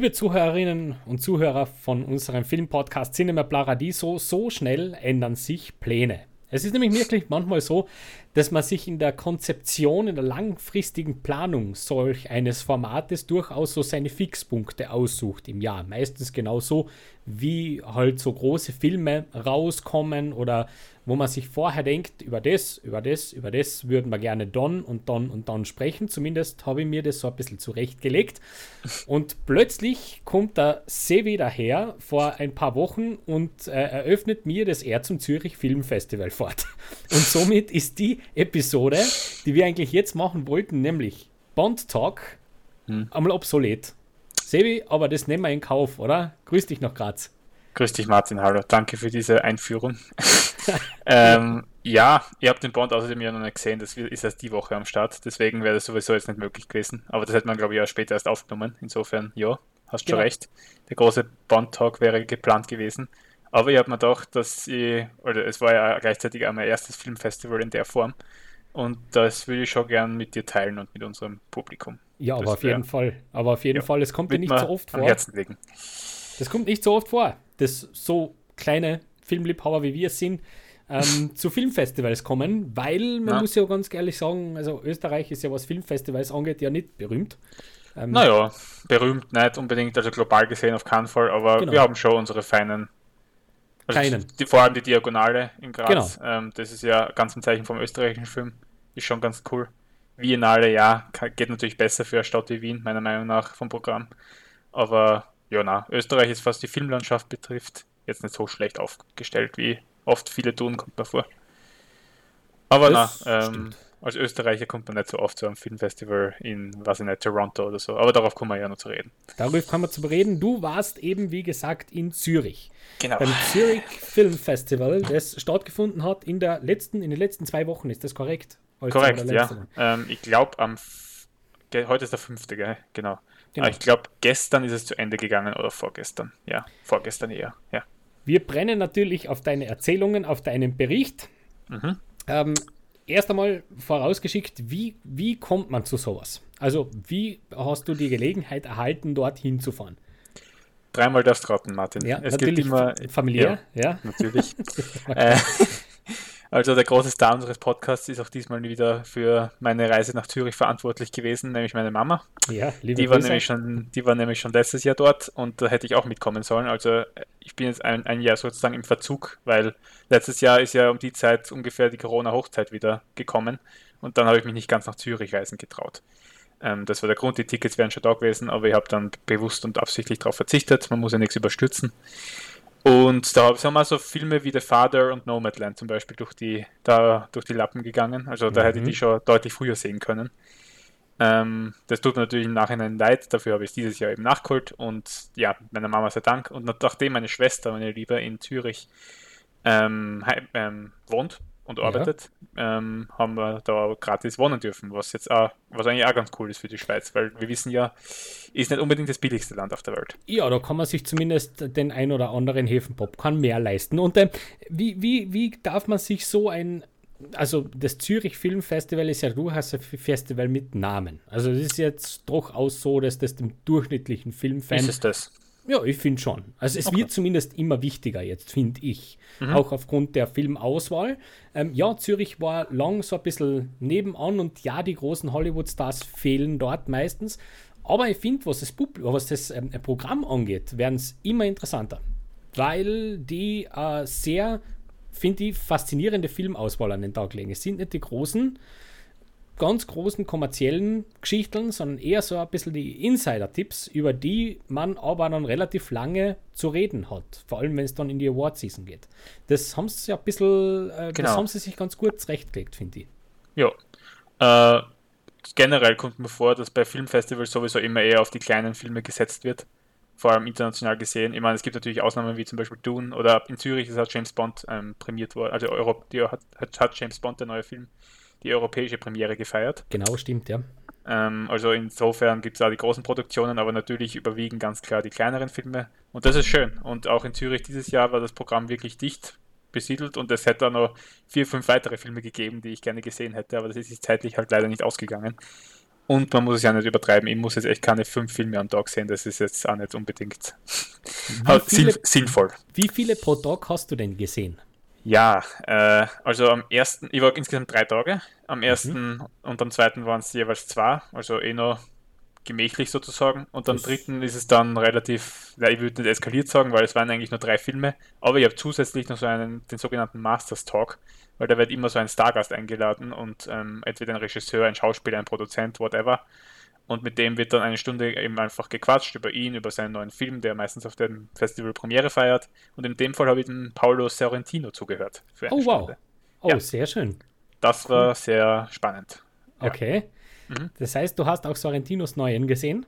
Liebe Zuhörerinnen und Zuhörer von unserem Filmpodcast Cinema Paradiso, so schnell ändern sich Pläne. Es ist nämlich wirklich manchmal so, dass man sich in der Konzeption, in der langfristigen Planung solch eines Formates durchaus so seine Fixpunkte aussucht im Jahr. Meistens genauso, wie halt so große Filme rauskommen oder wo man sich vorher denkt, über das, über das, über das würden wir gerne dann und dann und dann sprechen. Zumindest habe ich mir das so ein bisschen zurechtgelegt. Und plötzlich kommt der Sevi daher vor ein paar Wochen und äh, eröffnet mir das Er zum Zürich Filmfestival fort. Und somit ist die Episode, die wir eigentlich jetzt machen wollten, nämlich Bond Talk, hm. einmal obsolet. Sevi, aber das nehmen wir in Kauf, oder? Grüß dich nach Graz. Grüß dich, Martin. Hallo. Danke für diese Einführung. ähm, ja, ihr habt den Bond außerdem ja noch nicht gesehen. Das ist erst die Woche am Start. Deswegen wäre das sowieso jetzt nicht möglich gewesen. Aber das hätte man, glaube ich, ja später erst aufgenommen. Insofern, ja, hast genau. schon recht. Der große Bond-Talk wäre geplant gewesen. Aber ich habe mir gedacht, dass ich, oder es war ja gleichzeitig auch mein erstes Filmfestival in der Form. Und das würde ich schon gern mit dir teilen und mit unserem Publikum. Ja, aber das auf jeden Fall. Aber auf jeden ja, Fall, es kommt dir nicht so oft vor. Herzen legen. Das kommt nicht so oft vor, dass so kleine Filmliebhaber wie wir sind, ähm, zu Filmfestivals kommen, weil man ja. muss ja ganz ehrlich sagen, also Österreich ist ja, was Filmfestivals angeht, ja nicht berühmt. Ähm, naja, berühmt nicht unbedingt, also global gesehen auf keinen Fall, aber genau. wir haben schon unsere feinen also Keinen. Die, vor allem die Diagonale in Graz. Genau. Ähm, das ist ja ganz ein Zeichen vom österreichischen Film. Ist schon ganz cool. Biennale, ja, geht natürlich besser für eine Stadt wie Wien, meiner Meinung nach, vom Programm. Aber ja, na, Österreich ist, was die Filmlandschaft betrifft, jetzt nicht so schlecht aufgestellt, wie oft viele tun, kommt mir vor. Aber das na, ähm, als Österreicher kommt man nicht so oft zu einem Filmfestival in, was ich nicht, Toronto oder so. Aber darauf kommen wir ja noch zu reden. Darüber kann man zu reden. Du warst eben, wie gesagt, in Zürich. Genau. Beim Zürich Film Festival, das stattgefunden hat in, der letzten, in den letzten zwei Wochen. Ist das korrekt? Heute korrekt, ja. Ähm, ich glaube, am heute ist der fünfte, gell? Genau. genau. ich glaube, gestern ist es zu Ende gegangen oder vorgestern. Ja, vorgestern eher. Ja. Wir brennen natürlich auf deine Erzählungen, auf deinen Bericht. Mhm. Ähm, erst einmal vorausgeschickt, wie, wie kommt man zu sowas? Also, wie hast du die Gelegenheit erhalten, dorthin zu fahren? Dreimal das Trauten, Martin. Ja, es natürlich immer, familiär, ja. ja. Natürlich. äh, also der große Star unseres Podcasts ist auch diesmal wieder für meine Reise nach Zürich verantwortlich gewesen, nämlich meine Mama. Ja, liebe die war nämlich schon, Die war nämlich schon letztes Jahr dort und da hätte ich auch mitkommen sollen. Also ich bin jetzt ein, ein Jahr sozusagen im Verzug, weil letztes Jahr ist ja um die Zeit ungefähr die Corona-Hochzeit wieder gekommen und dann habe ich mich nicht ganz nach Zürich reisen getraut. Ähm, das war der Grund, die Tickets wären schon da gewesen, aber ich habe dann bewusst und absichtlich darauf verzichtet. Man muss ja nichts überstürzen. Und da sind mal so Filme wie The Father und Nomadland zum Beispiel durch die, da, durch die Lappen gegangen. Also da mhm. hätte ich die schon deutlich früher sehen können. Ähm, das tut mir natürlich im Nachhinein leid, dafür habe ich es dieses Jahr eben nachgeholt und ja, meiner Mama sei Dank. Und nachdem meine Schwester, meine Liebe, in Zürich ähm, ähm, wohnt, und arbeitet, ja. ähm, haben wir da gratis wohnen dürfen, was jetzt auch, was eigentlich auch ganz cool ist für die Schweiz, weil wir wissen ja, ist nicht unbedingt das billigste Land auf der Welt. Ja, da kann man sich zumindest den ein oder anderen Hefenpopcorn mehr leisten. Und äh, wie, wie, wie darf man sich so ein also das Zürich Filmfestival ist ja durchaus ein Festival mit Namen. Also es ist jetzt durchaus so, dass das dem durchschnittlichen Filmfan ist es das? Ja, ich finde schon. Also es okay. wird zumindest immer wichtiger jetzt, finde ich. Mhm. Auch aufgrund der Filmauswahl. Ähm, ja, Zürich war lang so ein bisschen nebenan und ja, die großen Hollywood-Stars fehlen dort meistens. Aber ich finde, was das, was das ähm, Programm angeht, werden es immer interessanter. Weil die äh, sehr, finde ich, faszinierende Filmauswahl an den Tag legen. Es sind nicht die großen ganz großen kommerziellen Geschichten, sondern eher so ein bisschen die Insider-Tipps, über die man aber dann relativ lange zu reden hat. Vor allem, wenn es dann in die Award-Season geht. Das haben sie ja ein bisschen, äh, genau. das haben sie sich ganz gut zurechtgelegt, finde ich. Ja. Äh, generell kommt mir vor, dass bei Filmfestivals sowieso immer eher auf die kleinen Filme gesetzt wird. Vor allem international gesehen. Ich meine, es gibt natürlich Ausnahmen wie zum Beispiel Dune oder in Zürich ist halt James Bond ähm, prämiert worden. Also Euro, die hat, hat James Bond, der neue Film, die europäische Premiere gefeiert. Genau, stimmt, ja. Ähm, also insofern gibt es auch die großen Produktionen, aber natürlich überwiegen ganz klar die kleineren Filme. Und das ist schön. Und auch in Zürich dieses Jahr war das Programm wirklich dicht besiedelt und es hätte auch noch vier, fünf weitere Filme gegeben, die ich gerne gesehen hätte, aber das ist zeitlich halt leider nicht ausgegangen. Und man muss es ja nicht übertreiben. Ich muss jetzt echt keine fünf Filme am Tag sehen. Das ist jetzt auch nicht unbedingt viele, sinnvoll. Wie viele pro Tag hast du denn gesehen? Ja, äh, also am ersten, ich war insgesamt drei Tage. Am ersten mhm. und am zweiten waren es jeweils zwei, also eh noch gemächlich sozusagen. Und am das dritten ist es dann relativ, ja, ich würde nicht eskaliert sagen, weil es waren eigentlich nur drei Filme. Aber ich habe zusätzlich noch so einen, den sogenannten Masters Talk, weil da wird immer so ein Stargast eingeladen und ähm, entweder ein Regisseur, ein Schauspieler, ein Produzent, whatever. Und mit dem wird dann eine Stunde eben einfach gequatscht über ihn, über seinen neuen Film, der meistens auf dem Festival Premiere feiert. Und in dem Fall habe ich den Paolo Sorrentino zugehört. oh, wow. Oh, ja. sehr schön. Das cool. war sehr spannend. Ja. Okay. Mhm. Das heißt, du hast auch Sorrentinos Neuen gesehen?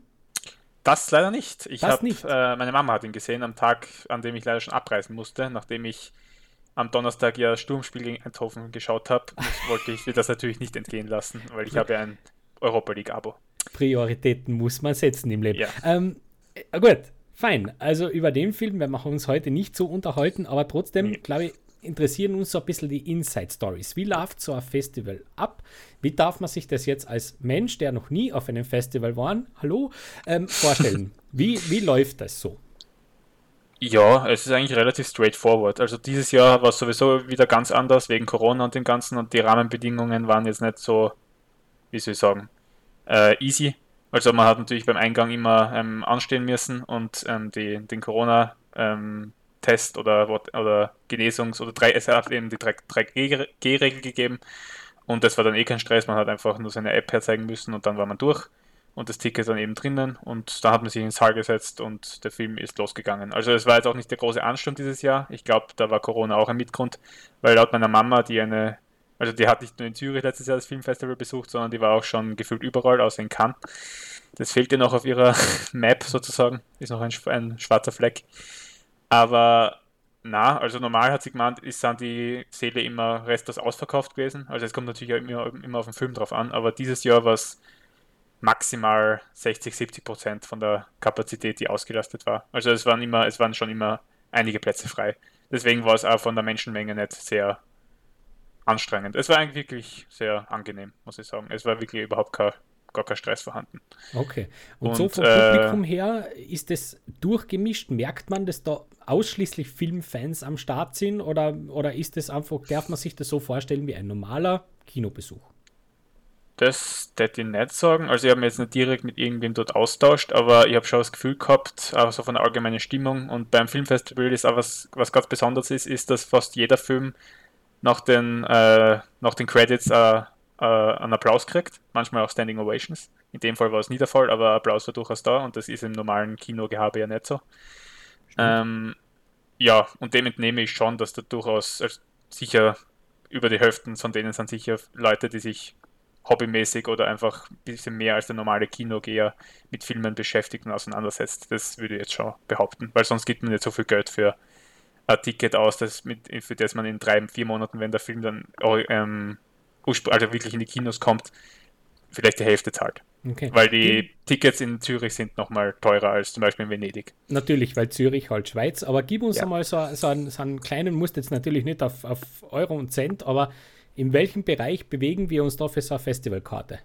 Das leider nicht. Ich habe äh, meine Mama hat ihn gesehen am Tag, an dem ich leider schon abreisen musste, nachdem ich am Donnerstag ja Sturmspiel gegen Eindhoven geschaut habe, wollte ich mir das natürlich nicht entgehen lassen, weil ich habe ja ein Europa League Abo. Prioritäten muss man setzen im Leben. Ja. Ähm, äh, gut, fein. Also über den Film werden wir uns heute nicht so unterhalten, aber trotzdem, nee. glaube ich, interessieren uns so ein bisschen die Inside Stories. Wie läuft so ein Festival ab? Wie darf man sich das jetzt als Mensch, der noch nie auf einem Festival war, hallo, ähm, vorstellen? wie, wie läuft das so? Ja, es ist eigentlich relativ straightforward. Also dieses Jahr war es sowieso wieder ganz anders wegen Corona und dem Ganzen und die Rahmenbedingungen waren jetzt nicht so, wie soll ich sagen, äh, easy. Also man hat natürlich beim Eingang immer ähm, anstehen müssen und ähm, die, den Corona ähm, Test oder, oder Genesungs- oder drei, es hat eben die 3G-Regel gegeben und das war dann eh kein Stress, man hat einfach nur seine App herzeigen müssen und dann war man durch und das Ticket dann eben drinnen und da hat man sich ins Saal gesetzt und der Film ist losgegangen. Also es war jetzt auch nicht der große Ansturm dieses Jahr. Ich glaube, da war Corona auch ein Mitgrund, weil laut meiner Mama, die eine, also die hat nicht nur in Zürich letztes Jahr das Filmfestival besucht, sondern die war auch schon gefühlt überall, außer in Cannes. Das fehlt ihr noch auf ihrer Map sozusagen, ist noch ein, ein schwarzer Fleck. Aber na, also normal hat sie gemeint, ist dann die Seele immer restlos ausverkauft gewesen. Also es kommt natürlich immer, immer auf den Film drauf an, aber dieses Jahr war es maximal 60, 70 Prozent von der Kapazität, die ausgelastet war. Also es waren immer, es waren schon immer einige Plätze frei. Deswegen war es auch von der Menschenmenge nicht sehr anstrengend. Es war eigentlich wirklich sehr angenehm, muss ich sagen. Es war wirklich überhaupt kein gar kein Stress vorhanden. Okay. Und, und so vom äh, Publikum her ist es durchgemischt? Merkt man, dass da ausschließlich Filmfans am Start sind oder, oder ist es einfach, darf man sich das so vorstellen wie ein normaler Kinobesuch? Das hätte ich nicht sagen. Also ich habe mich jetzt nicht direkt mit irgendwem dort austauscht, aber ich habe schon das Gefühl gehabt, auch so von der allgemeinen Stimmung. Und beim Filmfestival ist auch was, was ganz Besonderes ist, ist, dass fast jeder Film nach den, äh, nach den Credits äh, äh, einen Applaus kriegt, manchmal auch Standing Ovations. In dem Fall war es nie der Fall, aber Applaus war durchaus da und das ist im normalen Kinogehabe ja nicht so. Ähm, ja, und dem entnehme ich schon, dass da durchaus also sicher über die Hälfte von denen sind sicher Leute, die sich hobbymäßig oder einfach ein bisschen mehr als der normale Kinogeher mit Filmen beschäftigt und auseinandersetzt. Das würde ich jetzt schon behaupten, weil sonst gibt man nicht so viel Geld für Ticket aus, das mit, für das man in drei, vier Monaten, wenn der Film dann ähm, also wirklich in die Kinos kommt, vielleicht die Hälfte zahlt. Okay. Weil die Tickets in Zürich sind nochmal teurer als zum Beispiel in Venedig. Natürlich, weil Zürich halt Schweiz. Aber gib uns ja. einmal so, so, einen, so einen kleinen, musst jetzt natürlich nicht auf, auf Euro und Cent, aber in welchem Bereich bewegen wir uns da für so eine Festivalkarte?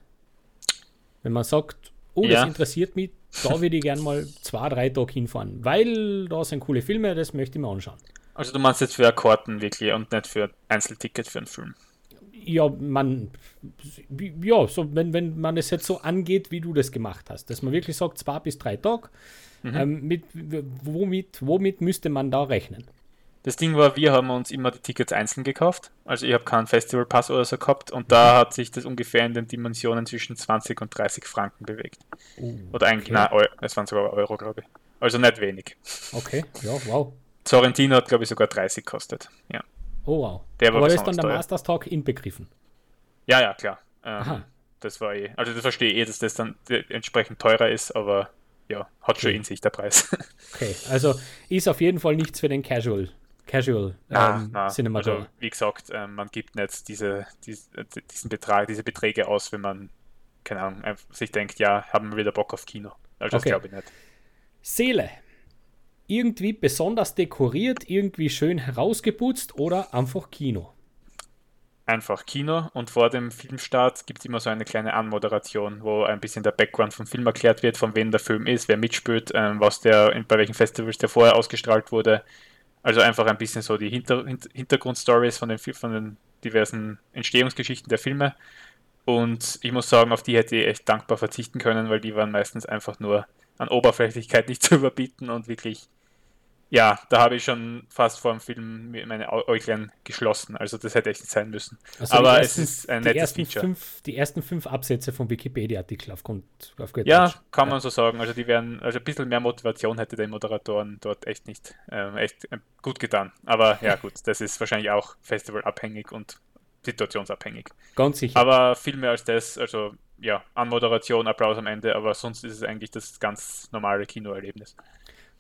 Wenn man sagt, oh, das ja. interessiert mich, da würde ich gerne mal zwei, drei Tage hinfahren, weil da sind coole Filme, das möchte ich mir anschauen. Also du meinst jetzt für Karten wirklich und nicht für Einzelticket für einen Film? ja, man, ja, so, wenn, wenn man es jetzt so angeht, wie du das gemacht hast, dass man wirklich sagt, zwei bis drei Tage, mhm. ähm, mit, womit, womit müsste man da rechnen? Das Ding war, wir haben uns immer die Tickets einzeln gekauft. Also ich habe keinen Festivalpass oder so gehabt und da hat sich das ungefähr in den Dimensionen zwischen 20 und 30 Franken bewegt. Uh, oder eigentlich, okay. nein, es waren sogar Euro, glaube ich. Also nicht wenig. Okay, ja, wow. Sorrentino hat, glaube ich, sogar 30 gekostet. Ja. Oh wow. Der war Aber ist dann der Masters Talk inbegriffen? Ja, ja, klar. Ähm, das war eh, also das verstehe ich eh, dass das dann entsprechend teurer ist, aber ja, hat okay. schon in sich der Preis. okay, also ist auf jeden Fall nichts für den Casual. Casual ähm, na, na. Also, wie gesagt, ähm, man gibt nicht diese, diese, diesen Betrag, diese Beträge aus, wenn man, keine Ahnung, sich denkt, ja, haben wir wieder Bock auf Kino. Also okay. das glaube ich nicht. Seele irgendwie besonders dekoriert, irgendwie schön herausgeputzt oder einfach Kino? einfach Kino und vor dem Filmstart gibt es immer so eine kleine Anmoderation, wo ein bisschen der Background vom Film erklärt wird, von wem der Film ist, wer mitspielt, ähm, was der, bei welchen Festivals der vorher ausgestrahlt wurde. Also einfach ein bisschen so die Hinter Hintergrundstories von den, von den diversen Entstehungsgeschichten der Filme. Und ich muss sagen, auf die hätte ich echt dankbar verzichten können, weil die waren meistens einfach nur an Oberflächlichkeit nicht zu überbieten und wirklich ja, da habe ich schon fast vor dem Film meine Äuglein geschlossen. Also das hätte echt nicht sein müssen. Also Aber ersten, es ist ein nettes Feature. Fünf, die ersten fünf Absätze vom Wikipedia-Artikel aufgrund auf Ja, kann man so sagen. Also die werden, also ein bisschen mehr Motivation hätte den Moderatoren dort echt nicht ähm, echt äh, gut getan. Aber ja gut, das ist wahrscheinlich auch festivalabhängig und situationsabhängig. Ganz sicher. Aber viel mehr als das, also ja, an Moderation, Applaus am Ende, aber sonst ist es eigentlich das ganz normale Kinoerlebnis.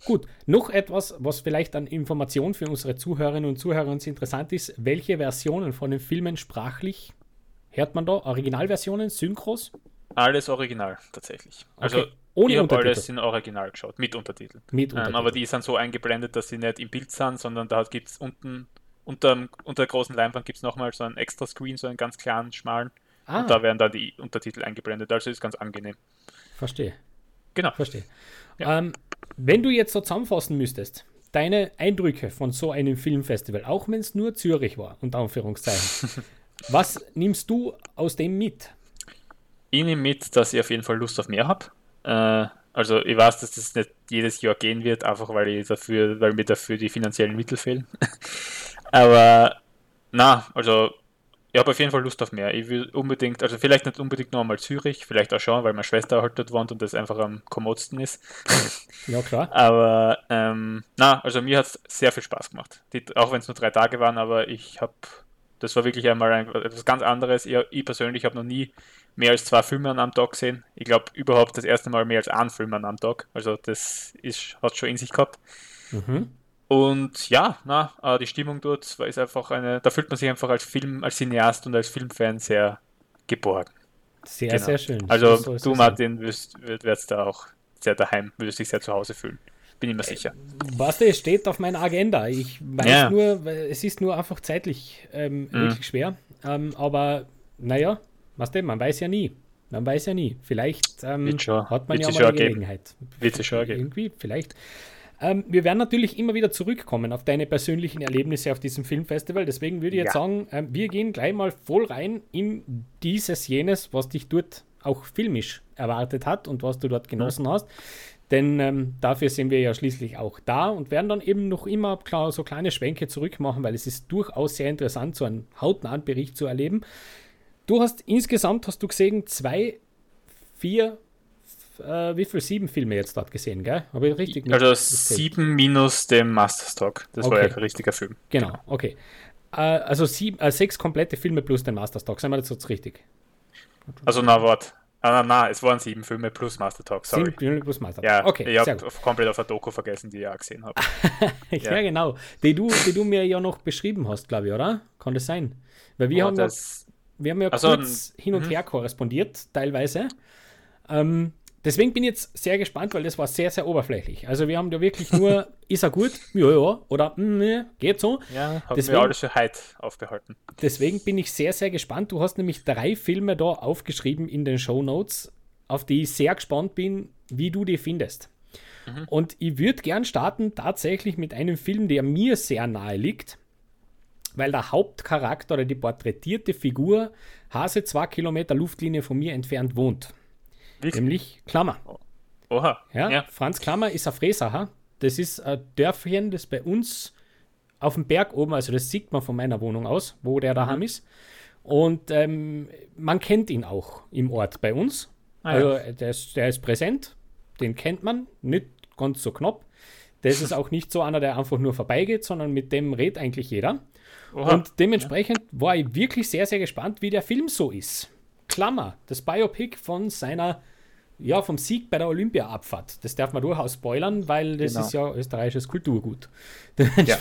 Gut, noch etwas, was vielleicht an Information für unsere Zuhörerinnen und Zuhörer uns interessant ist. Welche Versionen von den Filmen sprachlich hört man da? Originalversionen, Synchros? Alles original, tatsächlich. Also okay. Ohne ich habe alles in Original geschaut, mit Untertiteln. Mit Untertitel. ähm, aber die sind so eingeblendet, dass sie nicht im Bild sind, sondern da gibt es unten, unter, unter der großen Leinwand gibt es nochmal so einen extra Screen, so einen ganz kleinen, schmalen. Ah. Und da werden dann die Untertitel eingeblendet. Also ist ganz angenehm. Verstehe. Genau. Verstehe. Ja. Ähm, wenn du jetzt so zusammenfassen müsstest, deine Eindrücke von so einem Filmfestival, auch wenn es nur Zürich war, unter Anführungszeichen, was nimmst du aus dem mit? Ich nehme mit, dass ich auf jeden Fall Lust auf mehr habe. Äh, also ich weiß, dass das nicht jedes Jahr gehen wird, einfach weil ich dafür, weil mir dafür die finanziellen Mittel fehlen. Aber na, also ich habe auf jeden Fall Lust auf mehr. Ich will unbedingt, also vielleicht nicht unbedingt noch einmal Zürich, vielleicht auch schon, weil meine Schwester halt dort wohnt und das einfach am kommodsten ist. Ja, klar. aber ähm, na, also mir hat es sehr viel Spaß gemacht. Die, auch wenn es nur drei Tage waren, aber ich habe, das war wirklich einmal ein, etwas ganz anderes. Ich, ich persönlich habe noch nie mehr als zwei Filme an einem Tag gesehen. Ich glaube überhaupt das erste Mal mehr als einen Film an einem Tag. Also das ist, hat schon in sich gehabt. Mhm. Und ja, na, äh, die Stimmung dort ist einfach eine, da fühlt man sich einfach als Film, als Cineast und als Filmfan sehr geborgen. Sehr, genau. sehr schön. Also so du, Martin, wirst, wirst da auch sehr daheim, würdest dich sehr zu Hause fühlen. Bin ich mir sicher. Was es steht auf meiner Agenda. Ich weiß ja. nur, es ist nur einfach zeitlich ähm, mhm. wirklich schwer. Ähm, aber naja, was denn, man weiß ja nie. Man weiß ja nie. Vielleicht ähm, hat man Wird ja mal eine Gelegenheit. Wird sich schon. Irgendwie, vielleicht. Ähm, wir werden natürlich immer wieder zurückkommen auf deine persönlichen Erlebnisse auf diesem Filmfestival. Deswegen würde ich jetzt ja. sagen, äh, wir gehen gleich mal voll rein in dieses, jenes, was dich dort auch filmisch erwartet hat und was du dort genossen ja. hast. Denn ähm, dafür sind wir ja schließlich auch da und werden dann eben noch immer klar, so kleine Schwenke zurückmachen, weil es ist durchaus sehr interessant, so einen hautnahen Bericht zu erleben. Du hast insgesamt, hast du gesehen, zwei, vier äh, wie viel sieben Filme jetzt dort gesehen, gell? Habe ich richtig Also sieben minus dem Masterstock. Das okay. war ja ein richtiger Film. Genau, genau. okay. Äh, also sieben, äh, sechs komplette Filme plus den Masterstock. Seien wir das jetzt richtig? Also na, warte. Ah, na, es waren sieben Filme plus Master Talk, sorry. Sieben Filme plus Master Talk. Ja, okay, ich habe komplett auf der Doku vergessen, die ich auch gesehen habe. ja, ja, genau. Die du, die du mir ja noch beschrieben hast, glaube ich, oder? Kann das sein? Weil wir oh, haben das... ja, wir haben ja also, kurz hin und mhm. her korrespondiert, teilweise. Ähm, Deswegen bin ich jetzt sehr gespannt, weil das war sehr, sehr oberflächlich. Also wir haben da wirklich nur, ist er gut? Ja, ja. Oder, ne, geht so. Ja, haben deswegen, wir alles für heute aufbehalten. Deswegen bin ich sehr, sehr gespannt. Du hast nämlich drei Filme da aufgeschrieben in den Show Notes, auf die ich sehr gespannt bin, wie du die findest. Mhm. Und ich würde gern starten tatsächlich mit einem Film, der mir sehr nahe liegt, weil der Hauptcharakter oder die porträtierte Figur Hase zwei Kilometer Luftlinie von mir entfernt wohnt. Nämlich Klammer. Oha. Ja, ja, Franz Klammer ist ein Fräsacher. Das ist ein Dörfchen, das bei uns auf dem Berg oben, also das sieht man von meiner Wohnung aus, wo der daheim mhm. ist. Und ähm, man kennt ihn auch im Ort bei uns. Ah, also ja. der, ist, der ist präsent, den kennt man, nicht ganz so knapp. Das ist auch nicht so einer, der einfach nur vorbeigeht, sondern mit dem redet eigentlich jeder. Oha. Und dementsprechend war ich wirklich sehr, sehr gespannt, wie der Film so ist. Klammer, das Biopic von seiner, ja, vom Sieg bei der Olympia-Abfahrt. Das darf man durchaus spoilern, weil das genau. ist ja österreichisches Kulturgut. Ja.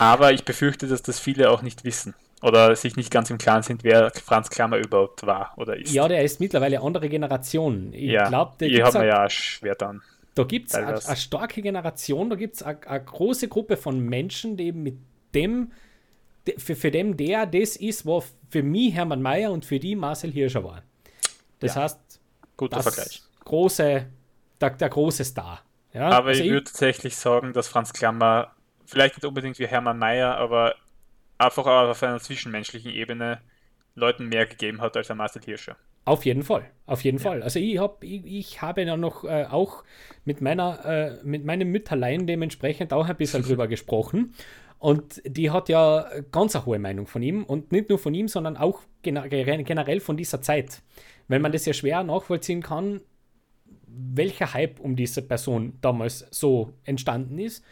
Aber ich befürchte, dass das viele auch nicht wissen oder sich nicht ganz im Klaren sind, wer Franz Klammer überhaupt war oder ist. Ja, der ist mittlerweile andere Generation. Ich ja, glaube, die haben wir ja schwer dann. Da gibt es eine starke Generation, da gibt es eine große Gruppe von Menschen, die mit dem für, für den der das ist, was für mich Hermann Mayer und für die Marcel Hirscher war. Das ja, heißt, guter Vergleich. Große, der, der große Star. Ja, aber also ich würde tatsächlich sagen, dass Franz Klammer, vielleicht nicht unbedingt wie Hermann Mayer, aber einfach auf einer zwischenmenschlichen Ebene Leuten mehr gegeben hat als der Marcel Hirscher. Auf jeden Fall, auf jeden ja. Fall. Also ich, hab, ich, ich habe ja noch äh, auch mit meiner, äh, mit meinem Mütterlein dementsprechend auch ein bisschen drüber gesprochen. Und die hat ja ganz eine hohe Meinung von ihm und nicht nur von ihm, sondern auch generell von dieser Zeit. Weil man das ja schwer nachvollziehen kann, welcher Hype um diese Person damals so entstanden ist.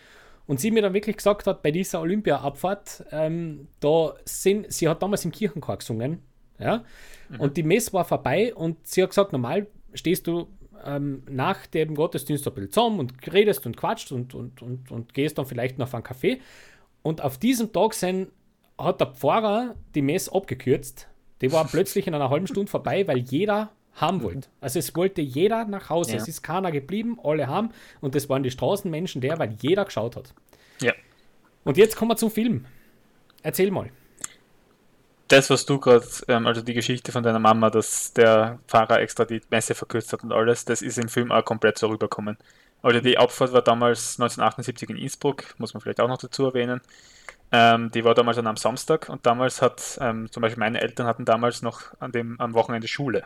Und sie mir dann wirklich gesagt hat, bei dieser Olympia-Abfahrt, ähm, da sind, sie hat damals im Kirchenchor gesungen, ja, mhm. und die Messe war vorbei und sie hat gesagt, normal stehst du ähm, nach dem Gottesdienst ein bisschen zusammen und redest und quatscht und, und, und, und gehst dann vielleicht noch auf einen Kaffee. Und auf diesem Tag sind, hat der Pfarrer die Messe abgekürzt. Die war plötzlich in einer halben Stunde vorbei, weil jeder haben wollte. Also es wollte jeder nach Hause. Ja. Es ist keiner geblieben, alle haben. Und das waren die Straßenmenschen der, weil jeder geschaut hat. Ja. Und jetzt kommen wir zum Film. Erzähl mal. Das, was du gerade, ähm, also die Geschichte von deiner Mama, dass der Fahrer extra die Messe verkürzt hat und alles, das ist im Film auch komplett so rübergekommen. Also die Abfahrt war damals 1978 in Innsbruck, muss man vielleicht auch noch dazu erwähnen. Ähm, die war damals an einem Samstag und damals hat, ähm, zum Beispiel meine Eltern hatten damals noch an dem, am Wochenende Schule.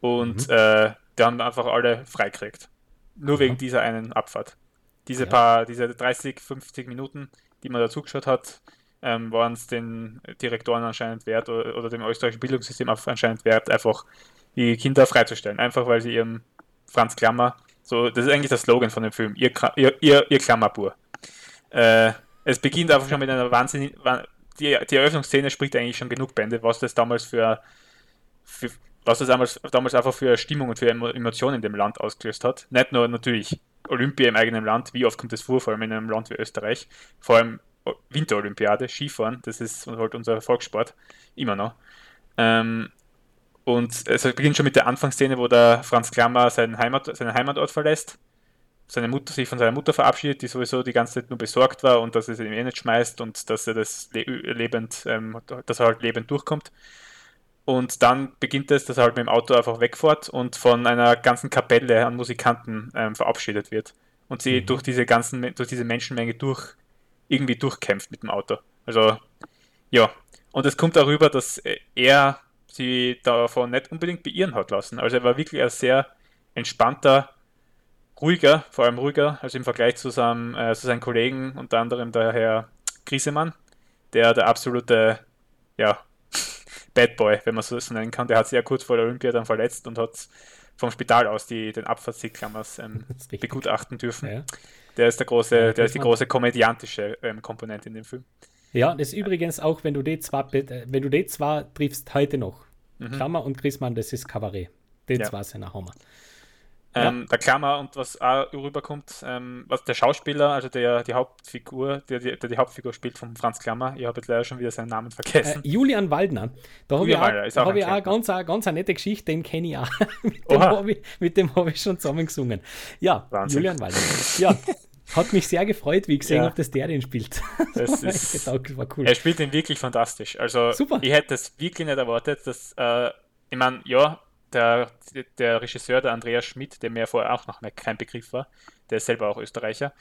Und mhm. äh, die haben einfach alle freikriegt. Nur mhm. wegen dieser einen Abfahrt. Diese ja. paar, diese 30, 50 Minuten, die man da zugeschaut hat, ähm, waren es den Direktoren anscheinend wert oder, oder, dem österreichischen Bildungssystem anscheinend wert, einfach die Kinder freizustellen. Einfach weil sie ihrem Franz Klammer, so, das ist eigentlich der Slogan von dem Film, ihr, ihr, ihr, ihr Klammerbur. Äh, es beginnt einfach schon mit einer wahnsinnig, die, die Eröffnungsszene spricht eigentlich schon genug Bände, was das damals für, für was das damals, damals einfach für Stimmung und für Emotionen in dem Land ausgelöst hat. Nicht nur natürlich Olympia im eigenen Land, wie oft kommt es vor, vor allem in einem Land wie Österreich, vor allem Winterolympiade, Skifahren, das ist halt unser Volkssport, immer noch. Ähm, und es beginnt schon mit der Anfangsszene, wo der Franz Klammer seinen, Heimat, seinen Heimatort verlässt, seine Mutter sich von seiner Mutter verabschiedet, die sowieso die ganze Zeit nur besorgt war und dass er sie ihm eh nicht schmeißt und dass er das lebend, ähm, dass er halt lebend durchkommt. Und dann beginnt es, dass er halt mit dem Auto einfach wegfährt und von einer ganzen Kapelle an Musikanten ähm, verabschiedet wird. Und sie mhm. durch diese ganzen, durch diese Menschenmenge durch, irgendwie durchkämpft mit dem Auto. Also, ja. Und es kommt darüber, dass er sie davon nicht unbedingt beirren hat lassen. Also er war wirklich ein sehr entspannter, ruhiger, vor allem ruhiger, also im Vergleich zu, seinem, äh, zu seinen Kollegen, unter anderem der Herr Griesemann, der der absolute, ja, Bad Boy, wenn man so nennen kann. Der hat sich ja kurz vor der Olympia dann verletzt und hat vom Spital aus die, den Abfahrtssiegklammers ähm, begutachten dürfen. Ja. Der ist der große, ja, der ist die große komödiantische ähm, Komponente in dem Film. Ja, das ist übrigens auch, wenn du die zwei, äh, wenn du die zwei triffst heute noch. Mhm. Klammer und Chrismann, das ist Kabarett. Die ja. zwei sind ein Hammer. Ähm, ja. Der Klammer und was auch rüberkommt, ähm, was der Schauspieler, also der die Hauptfigur, der, der, der die Hauptfigur spielt von Franz Klammer, ich habe jetzt leider schon wieder seinen Namen vergessen. Äh, Julian Waldner. Da habe ich auch, da hab ich auch ganz, ganz eine nette Geschichte, den kenne ich auch. mit dem habe ich, hab ich schon zusammen gesungen. Ja, Wahnsinn. Julian Waldner. Ja, hat mich sehr gefreut, wie ich gesehen ja. habe, dass der den spielt. Das, ist, war cool. Er spielt den wirklich fantastisch. Also Super. ich hätte es wirklich nicht erwartet, dass, äh, ich meine, ja, der, der Regisseur, der Andreas Schmidt, der mir vorher auch noch kein Begriff war, der ist selber auch Österreicher,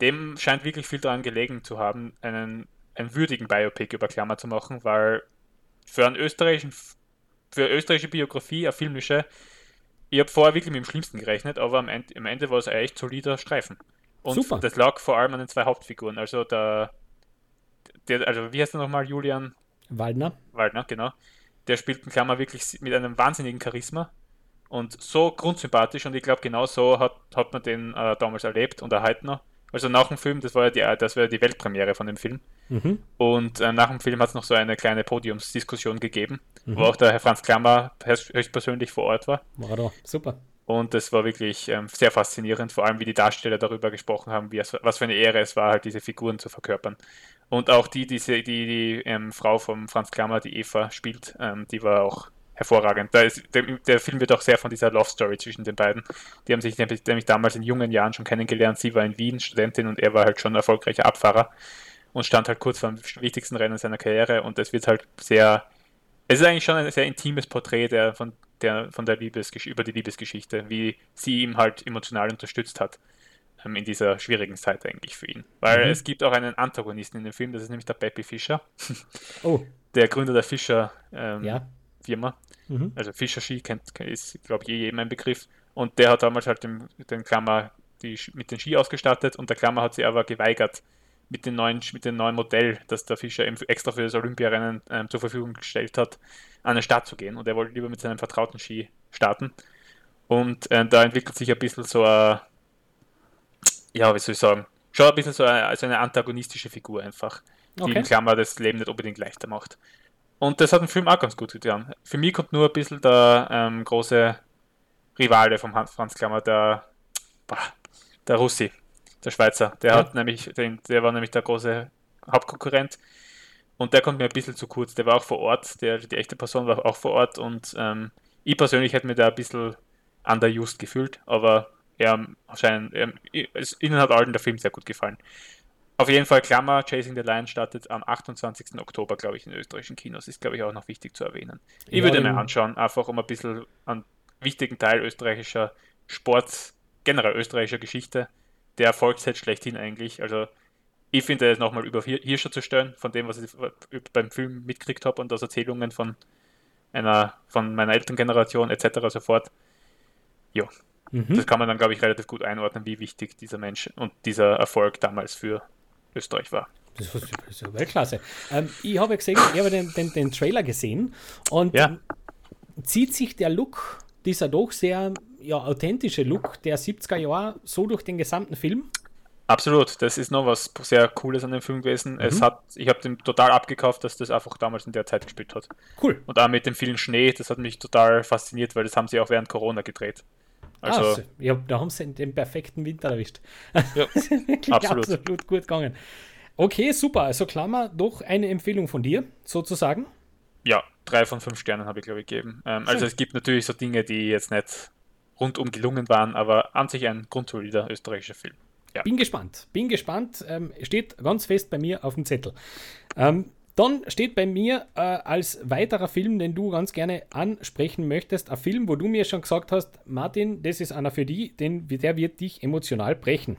dem scheint wirklich viel daran gelegen zu haben, einen, einen würdigen Biopic über Klammer zu machen, weil für einen österreichischen, für österreichische Biografie, eine filmische, ich habe vorher wirklich mit dem Schlimmsten gerechnet, aber am Ende, am Ende war es ein echt solider Streifen. Und Super. das lag vor allem an den zwei Hauptfiguren, also der, der also wie heißt er nochmal, Julian? Waldner. Waldner, genau der spielt in Klammer wirklich mit einem wahnsinnigen Charisma und so grundsympathisch und ich glaube, genau so hat, hat man den äh, damals erlebt und erhalten noch. Also nach dem Film, das war ja die, das war die Weltpremiere von dem Film. Mhm. Und äh, nach dem Film hat es noch so eine kleine Podiumsdiskussion gegeben, mhm. wo auch der Herr Franz Klammer höchstpersönlich vor Ort war. War da, super. Und das war wirklich ähm, sehr faszinierend, vor allem wie die Darsteller darüber gesprochen haben, wie es, was für eine Ehre es war, halt diese Figuren zu verkörpern. Und auch die, diese, die, die ähm, Frau von Franz Klammer, die Eva spielt, ähm, die war auch hervorragend. Da ist, der, der, Film wird auch sehr von dieser Love Story zwischen den beiden. Die haben sich nämlich, nämlich, damals in jungen Jahren schon kennengelernt. Sie war in Wien Studentin und er war halt schon erfolgreicher Abfahrer. und stand halt kurz vor dem wichtigsten Rennen seiner Karriere und es wird halt sehr, es ist eigentlich schon ein sehr intimes Porträt der, von, der, von der Liebesgeschichte, über die Liebesgeschichte, wie sie ihm halt emotional unterstützt hat ähm, in dieser schwierigen Zeit eigentlich für ihn. Weil mhm. es gibt auch einen Antagonisten in dem Film, das ist nämlich der Peppy Fischer. Oh. Der Gründer der Fischer ähm, ja. Firma. Mhm. Also Fischer Ski kennt, ist, glaube ich, eh jedem ein Begriff. Und der hat damals halt den, den Klammer die, mit den Ski ausgestattet und der Klammer hat sie aber geweigert, mit dem neuen, mit dem neuen Modell, das der Fischer extra für das Olympiarennen ähm, zur Verfügung gestellt hat, an eine Stadt zu gehen. Und er wollte lieber mit seinem vertrauten Ski starten. Und äh, da entwickelt sich ein bisschen so ein, ja, wie soll ich sagen, schon ein bisschen so eine, also eine antagonistische Figur einfach, die okay. in Klammer das Leben nicht unbedingt leichter macht. Und das hat den Film auch ganz gut getan. Für mich kommt nur ein bisschen der ähm, große Rivale vom Franz Klammer, der, der Russi, der Schweizer. Der ja. hat nämlich, den, der war nämlich der große Hauptkonkurrent. Und der kommt mir ein bisschen zu kurz. Der war auch vor Ort, der, die echte Person war auch vor Ort und ähm, ich persönlich hätte mir da ein bisschen underused gefühlt, aber er anscheinend, er, ihnen hat allen der Film sehr gut gefallen. Auf jeden Fall, Klammer, Chasing the Lion startet am 28. Oktober, glaube ich, in österreichischen Kinos. Ist, glaube ich, auch noch wichtig zu erwähnen. Ich ja, würde mir anschauen, einfach um ein bisschen einen wichtigen Teil österreichischer Sports, generell österreichischer Geschichte, der Erfolgsheld schlechthin eigentlich. Also, ich finde es nochmal über Hirscher zu stellen, von dem, was ich beim Film mitgekriegt habe und aus Erzählungen von einer, von meiner Elterngeneration etc. sofort. Ja, mhm. das kann man dann, glaube ich, relativ gut einordnen, wie wichtig dieser Mensch und dieser Erfolg damals für Österreich war. Das ist, das ist Weltklasse. Ähm, ich habe gesehen, ich habe den, den, den, Trailer gesehen und ja. zieht sich der Look, dieser doch sehr ja, authentische Look der 70er Jahre so durch den gesamten Film? Absolut, das ist noch was sehr Cooles an dem Film gewesen. Mhm. Es hat, ich habe den total abgekauft, dass das einfach damals in der Zeit gespielt hat. Cool. Und auch mit dem vielen Schnee, das hat mich total fasziniert, weil das haben sie auch während Corona gedreht. Also, ah, ja, da haben sie den perfekten Winter erwischt. Ja, absolut. absolut gut gegangen. Okay, super. Also Klammer, doch eine Empfehlung von dir, sozusagen. Ja, drei von fünf Sternen habe ich, glaube ich, gegeben. Ähm, also es gibt natürlich so Dinge, die jetzt nicht rundum gelungen waren, aber an sich ein grundsolider österreichischer Film. Ja. Bin gespannt. Bin gespannt. Ähm, steht ganz fest bei mir auf dem Zettel. Ähm, dann steht bei mir äh, als weiterer Film, den du ganz gerne ansprechen möchtest, ein Film, wo du mir schon gesagt hast, Martin, das ist einer für die, denn der wird dich emotional brechen.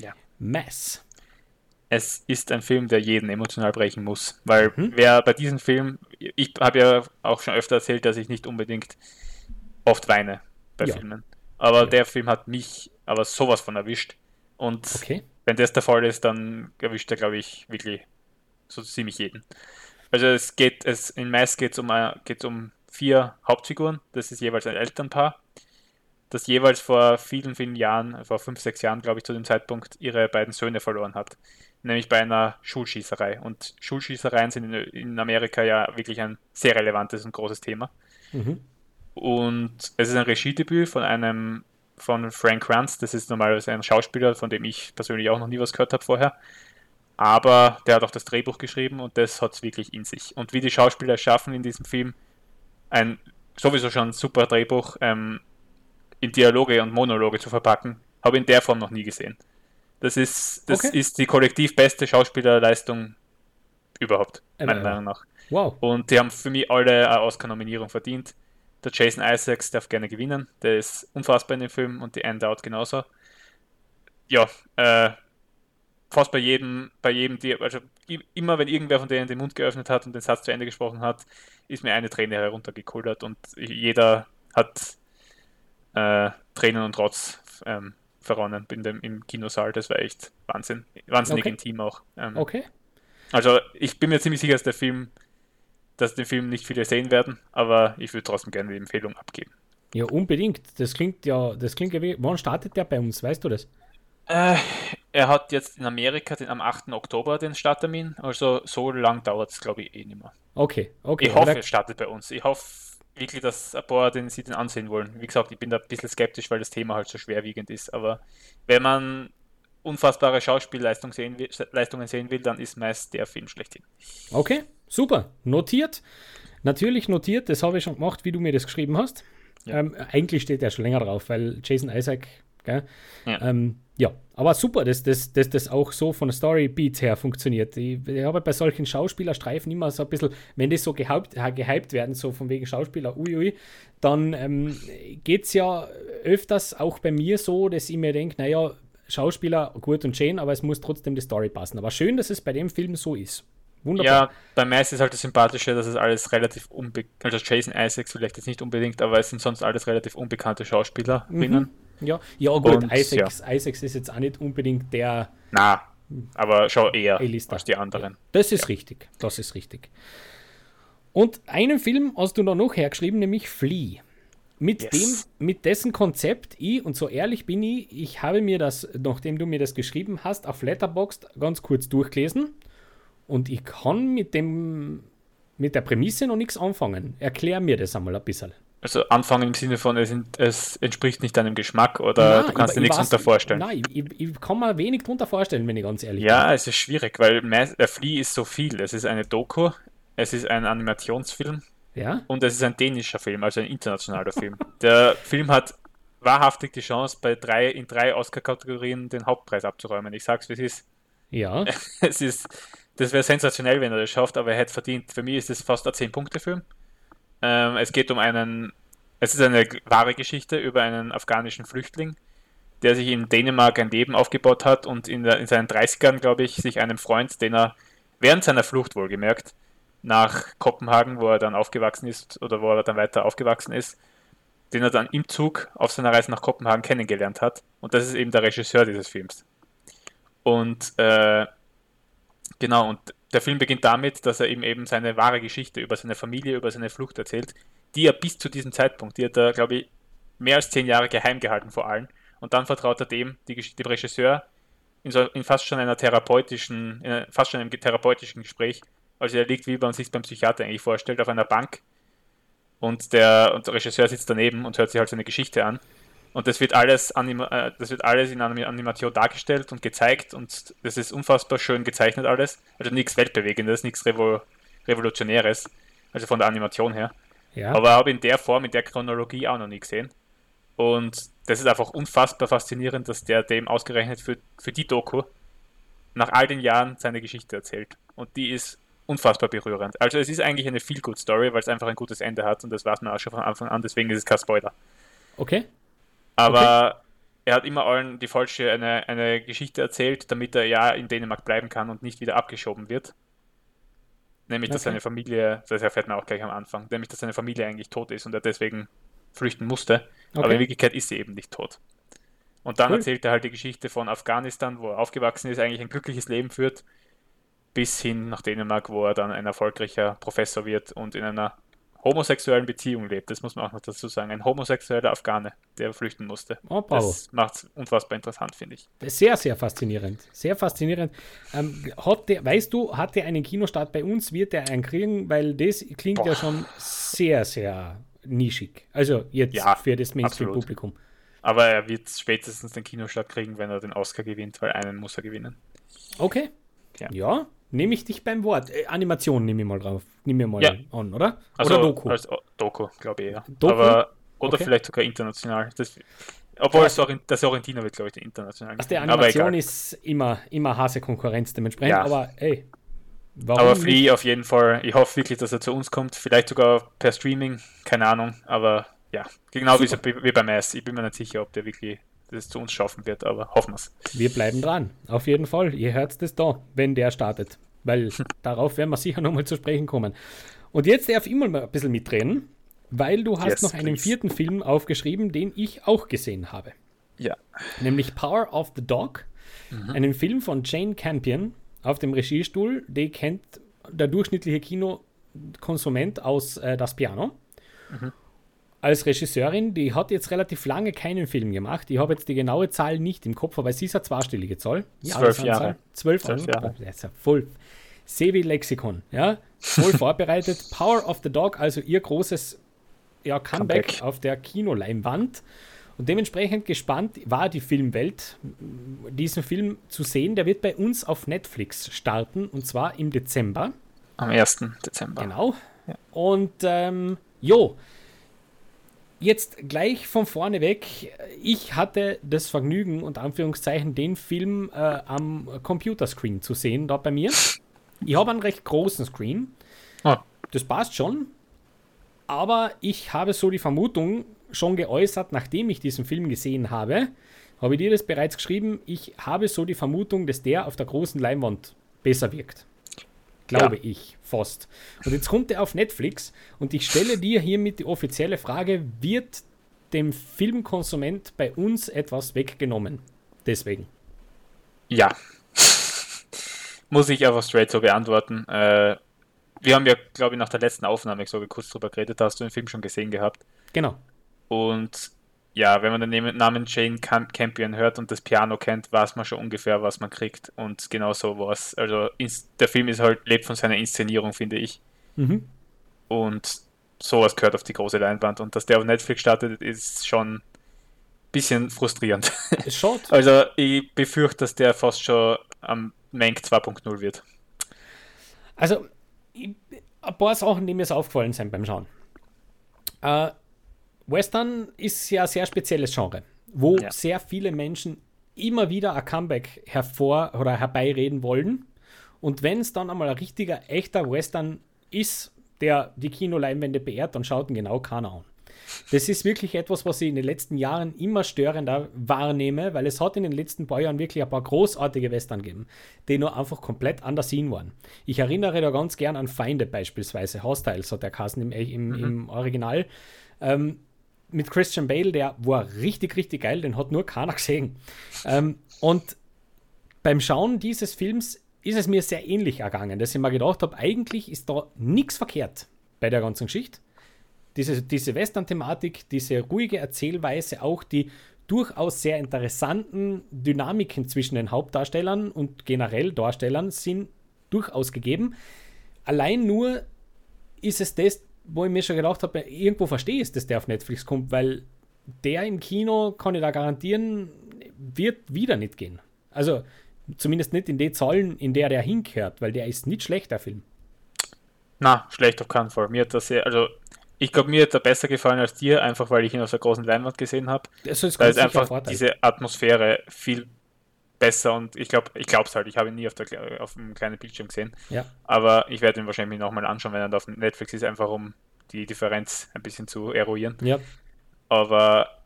Ja. Mass. Es ist ein Film, der jeden emotional brechen muss, weil mhm. wer bei diesem Film, ich habe ja auch schon öfter erzählt, dass ich nicht unbedingt oft weine bei ja. Filmen, aber ja. der Film hat mich aber sowas von erwischt und okay. wenn das der Fall ist, dann erwischt er, glaube ich, wirklich so ziemlich jeden. Also es geht, es in Mais geht es um, äh, geht's um vier Hauptfiguren. Das ist jeweils ein Elternpaar, das jeweils vor vielen, vielen Jahren, vor fünf, sechs Jahren, glaube ich, zu dem Zeitpunkt, ihre beiden Söhne verloren hat. Nämlich bei einer Schulschießerei. Und Schulschießereien sind in, in Amerika ja wirklich ein sehr relevantes und großes Thema. Mhm. Und es ist ein Regiedebüt von einem von Frank Ranz, das ist normalerweise ein Schauspieler, von dem ich persönlich auch noch nie was gehört habe vorher aber der hat auch das Drehbuch geschrieben und das hat es wirklich in sich. Und wie die Schauspieler es schaffen in diesem Film, ein sowieso schon super Drehbuch ähm, in Dialoge und Monologe zu verpacken, habe ich in der Form noch nie gesehen. Das ist, das okay. ist die kollektiv beste Schauspielerleistung überhaupt, meiner äh, Meinung nach. Wow. Und die haben für mich alle eine Oscar-Nominierung verdient. Der Jason Isaacs darf gerne gewinnen, der ist unfassbar in dem Film und die End-Out genauso. Ja, äh, fast bei jedem, bei jedem, also immer wenn irgendwer von denen den Mund geöffnet hat und den Satz zu Ende gesprochen hat, ist mir eine Träne heruntergekullert und jeder hat äh, Tränen und Trotz ähm, verronnen in dem, im Kinosaal. Das war echt Wahnsinn. Wahnsinnig okay. intim auch. Ähm, okay. Also ich bin mir ziemlich sicher, dass der Film, dass den Film nicht viele sehen werden, aber ich würde trotzdem gerne die Empfehlung abgeben. Ja, unbedingt. Das klingt ja, das klingt ja wie, wann startet der bei uns, weißt du das? Äh, er hat jetzt in Amerika den, am 8. Oktober den Starttermin, also so lang dauert es, glaube ich, eh nicht mehr. Okay, okay. Ich hoffe, er startet bei uns. Ich hoffe wirklich, dass ein paar den, sie den ansehen wollen. Wie gesagt, ich bin da ein bisschen skeptisch, weil das Thema halt so schwerwiegend ist. Aber wenn man unfassbare Schauspielleistungen sehen will, Leistungen sehen will, dann ist meist der Film schlechthin. Okay, super. Notiert. Natürlich notiert, das habe ich schon gemacht, wie du mir das geschrieben hast. Ja. Ähm, eigentlich steht er schon länger drauf, weil Jason Isaac Gell? Ja. Ähm, ja, aber super, dass das, dass das auch so von der Story-Beats her funktioniert. Ich, ich habe bei solchen Schauspielerstreifen immer so ein bisschen, wenn die so gehypt, gehypt werden, so von wegen Schauspieler, uiui, dann ähm, geht es ja öfters auch bei mir so, dass ich mir denke, naja, Schauspieler gut und schön, aber es muss trotzdem die Story passen. Aber schön, dass es bei dem Film so ist. Wunderbar. Ja, bei Mass ist halt das Sympathische, dass es alles relativ unbekannt, also Jason Isaacs vielleicht jetzt nicht unbedingt, aber es sind sonst alles relativ unbekannte Schauspielerinnen. Mhm. Ja, ja gut, Und, Isaacs, ja. Isaacs ist jetzt auch nicht unbedingt der. Na, aber schon eher als die anderen. Ja, das ist ja. richtig, das ist richtig. Und einen Film hast du noch hergeschrieben, nämlich Flea. Mit, yes. dem, mit dessen Konzept, ich, und so ehrlich bin ich, ich habe mir das, nachdem du mir das geschrieben hast, auf Letterboxd ganz kurz durchgelesen und ich kann mit dem, mit der Prämisse noch nichts anfangen. Erklär mir das einmal ein bisschen. Also anfangen im Sinne von, es, es entspricht nicht deinem Geschmack oder nein, du kannst ich, dir nichts darunter vorstellen. Nein, ich, ich, kann mir wenig darunter vorstellen, wenn ich ganz ehrlich ja, bin. Ja, es ist schwierig, weil der Flea ist so viel. Es ist eine Doku, es ist ein Animationsfilm ja? und es ist ein dänischer Film, also ein internationaler Film. Der Film hat wahrhaftig die Chance, bei drei, in drei Oscar-Kategorien den Hauptpreis abzuräumen. Ich sag's, wie es ist. Ja. es ist das wäre sensationell, wenn er das schafft, aber er hätte verdient. Für mich ist es fast ein 10-Punkte-Film. Ähm, es geht um einen, es ist eine wahre Geschichte über einen afghanischen Flüchtling, der sich in Dänemark ein Leben aufgebaut hat und in, der, in seinen 30ern, glaube ich, sich einem Freund, den er während seiner Flucht wohlgemerkt, nach Kopenhagen, wo er dann aufgewachsen ist oder wo er dann weiter aufgewachsen ist, den er dann im Zug auf seiner Reise nach Kopenhagen kennengelernt hat. Und das ist eben der Regisseur dieses Films. Und äh, Genau, und der Film beginnt damit, dass er ihm eben seine wahre Geschichte über seine Familie, über seine Flucht erzählt, die er bis zu diesem Zeitpunkt, die hat er, glaube ich, mehr als zehn Jahre geheim gehalten vor allem. Und dann vertraut er dem, die, dem Regisseur, in, so, in fast schon einer therapeutischen, fast schon einem therapeutischen Gespräch. Also er liegt, wie man sich beim Psychiater eigentlich vorstellt, auf einer Bank und der, und der Regisseur sitzt daneben und hört sich halt seine Geschichte an. Und das wird alles, anima äh, das wird alles in einer Animation dargestellt und gezeigt und das ist unfassbar schön gezeichnet alles. Also nichts Weltbewegendes, nichts Revo Revolutionäres, also von der Animation her. Ja. Aber habe in der Form, in der Chronologie auch noch nie gesehen. Und das ist einfach unfassbar faszinierend, dass der dem ausgerechnet für, für die Doku nach all den Jahren seine Geschichte erzählt. Und die ist unfassbar berührend. Also es ist eigentlich eine Feel-Good-Story, weil es einfach ein gutes Ende hat und das weiß man auch schon von Anfang an, deswegen ist es kein Spoiler. Okay. Aber okay. er hat immer allen die falsche eine, eine Geschichte erzählt, damit er ja in Dänemark bleiben kann und nicht wieder abgeschoben wird. Nämlich, dass okay. seine Familie, das erfährt man auch gleich am Anfang, nämlich, dass seine Familie eigentlich tot ist und er deswegen flüchten musste. Okay. Aber in Wirklichkeit ist sie eben nicht tot. Und dann cool. erzählt er halt die Geschichte von Afghanistan, wo er aufgewachsen ist, eigentlich ein glückliches Leben führt, bis hin nach Dänemark, wo er dann ein erfolgreicher Professor wird und in einer homosexuellen Beziehung lebt. Das muss man auch noch dazu sagen. Ein homosexueller Afghane, der flüchten musste. Oh, das macht es unfassbar interessant, finde ich. Sehr, sehr faszinierend. Sehr faszinierend. Ähm, hat der, weißt du, hat der einen Kinostart bei uns? Wird der einen kriegen? Weil das klingt Boah. ja schon sehr, sehr nischig. Also jetzt ja, für das Mainstream-Publikum. Aber er wird spätestens den Kinostart kriegen, wenn er den Oscar gewinnt, weil einen muss er gewinnen. Okay. Ja. ja nehme ich dich beim Wort. Äh, Animation nehme ich mal drauf. Nimm mir mal ja. an, oder? Also, oder Doku? Als Doku, glaube ich, ja. Doku? Aber, oder okay. vielleicht sogar international. Das, obwohl das, das Sorrentino wird, glaube ich, international. Also die Animation ist immer, immer harte Konkurrenz dementsprechend, ja. aber ey. Warum aber Flea auf jeden Fall. Ich hoffe wirklich, dass er zu uns kommt. Vielleicht sogar per Streaming, keine Ahnung. Aber ja, genau wie, wie beim S. Ich bin mir nicht sicher, ob der wirklich das zu uns schaffen wird, aber hoffen wir es. Wir bleiben dran, auf jeden Fall. Ihr hört es da, wenn der startet, weil darauf werden wir sicher nochmal zu sprechen kommen. Und jetzt darf ich mal ein bisschen mitreden, weil du hast yes, noch einen please. vierten Film aufgeschrieben, den ich auch gesehen habe. Ja. Nämlich Power of the Dog, mhm. einen Film von Jane Campion auf dem Regiestuhl. Den kennt der durchschnittliche Kinokonsument aus äh, Das Piano. Mhm als Regisseurin, die hat jetzt relativ lange keinen Film gemacht. Ich habe jetzt die genaue Zahl nicht im Kopf, aber sie ist eine zweistellige Zahl. Zwölf Jahre. Zwölf, Zwölf Jahre. Das ist ja voll. Sevi Lexikon, ja, voll vorbereitet. Power of the Dog, also ihr großes ja, Comeback, Comeback auf der Kinoleinwand. Und dementsprechend gespannt war die Filmwelt, diesen Film zu sehen. Der wird bei uns auf Netflix starten und zwar im Dezember. Am 1. Dezember. Genau. Ja. Und ähm, jo, jetzt gleich von vorne weg. Ich hatte das Vergnügen, unter Anführungszeichen, den Film äh, am Computerscreen zu sehen, da bei mir. Ich habe einen recht großen Screen. Ah. Das passt schon. Aber ich habe so die Vermutung schon geäußert, nachdem ich diesen Film gesehen habe, habe ich dir das bereits geschrieben, ich habe so die Vermutung, dass der auf der großen Leinwand besser wirkt. Glaube ja. ich, fast. Und jetzt kommt er auf Netflix und ich stelle dir hiermit die offizielle Frage, wird dem Filmkonsument bei uns etwas weggenommen? Deswegen. Ja. Muss ich einfach straight so beantworten. Äh, wir haben ja, glaube ich, nach der letzten Aufnahme so kurz drüber geredet, hast du den Film schon gesehen gehabt. Genau. Und ja, wenn man den Namen Jane Campion hört und das Piano kennt, weiß man schon ungefähr, was man kriegt. Und genau so war es. Also der Film ist halt, lebt von seiner Inszenierung, finde ich. Mhm. Und sowas gehört auf die große Leinwand. Und dass der auf Netflix startet, ist schon ein bisschen frustrierend. Schaut. Also ich befürchte, dass der fast schon am Mank 2.0 wird. Also, ein paar Sachen, die mir so aufgefallen sind beim Schauen. Äh, Western ist ja ein sehr spezielles Genre, wo ja. sehr viele Menschen immer wieder ein Comeback hervor oder herbeireden wollen. Und wenn es dann einmal ein richtiger, echter Western ist, der die Kinoleinwände beehrt, dann schaut ihn genau keiner an. Das ist wirklich etwas, was ich in den letzten Jahren immer störender wahrnehme, weil es hat in den letzten paar Jahren wirklich ein paar großartige Western gegeben, die nur einfach komplett anders hin waren. Ich erinnere da ganz gern an Feinde beispielsweise, Hostiles hat der Kassen im, im, mhm. im Original. Ähm, mit Christian Bale, der war richtig, richtig geil, den hat nur keiner gesehen. Ähm, und beim Schauen dieses Films ist es mir sehr ähnlich ergangen, dass ich mir gedacht habe, eigentlich ist da nichts verkehrt bei der ganzen Geschichte. Diese, diese Western-Thematik, diese ruhige Erzählweise, auch die durchaus sehr interessanten Dynamiken zwischen den Hauptdarstellern und generell Darstellern sind durchaus gegeben. Allein nur ist es das, wo ich mir schon gedacht habe, irgendwo verstehe ich dass der auf Netflix kommt, weil der im Kino, kann ich da garantieren, wird wieder nicht gehen. Also zumindest nicht in den Zahlen, in der der hinkehrt, weil der ist nicht schlecht, der Film. Na, schlecht auf keinen Fall. Mir hat das sehr, also ich glaube, mir hat er besser gefallen als dir, einfach weil ich ihn auf der großen Leinwand gesehen habe. Das ist, da ist einfach diese Atmosphäre viel besser und ich glaube, ich glaube es halt. Ich habe ihn nie auf, der, auf einem kleinen Bildschirm gesehen. Ja. Aber ich werde ihn wahrscheinlich nochmal anschauen, wenn er auf Netflix ist, einfach um die Differenz ein bisschen zu eruieren. Ja. Aber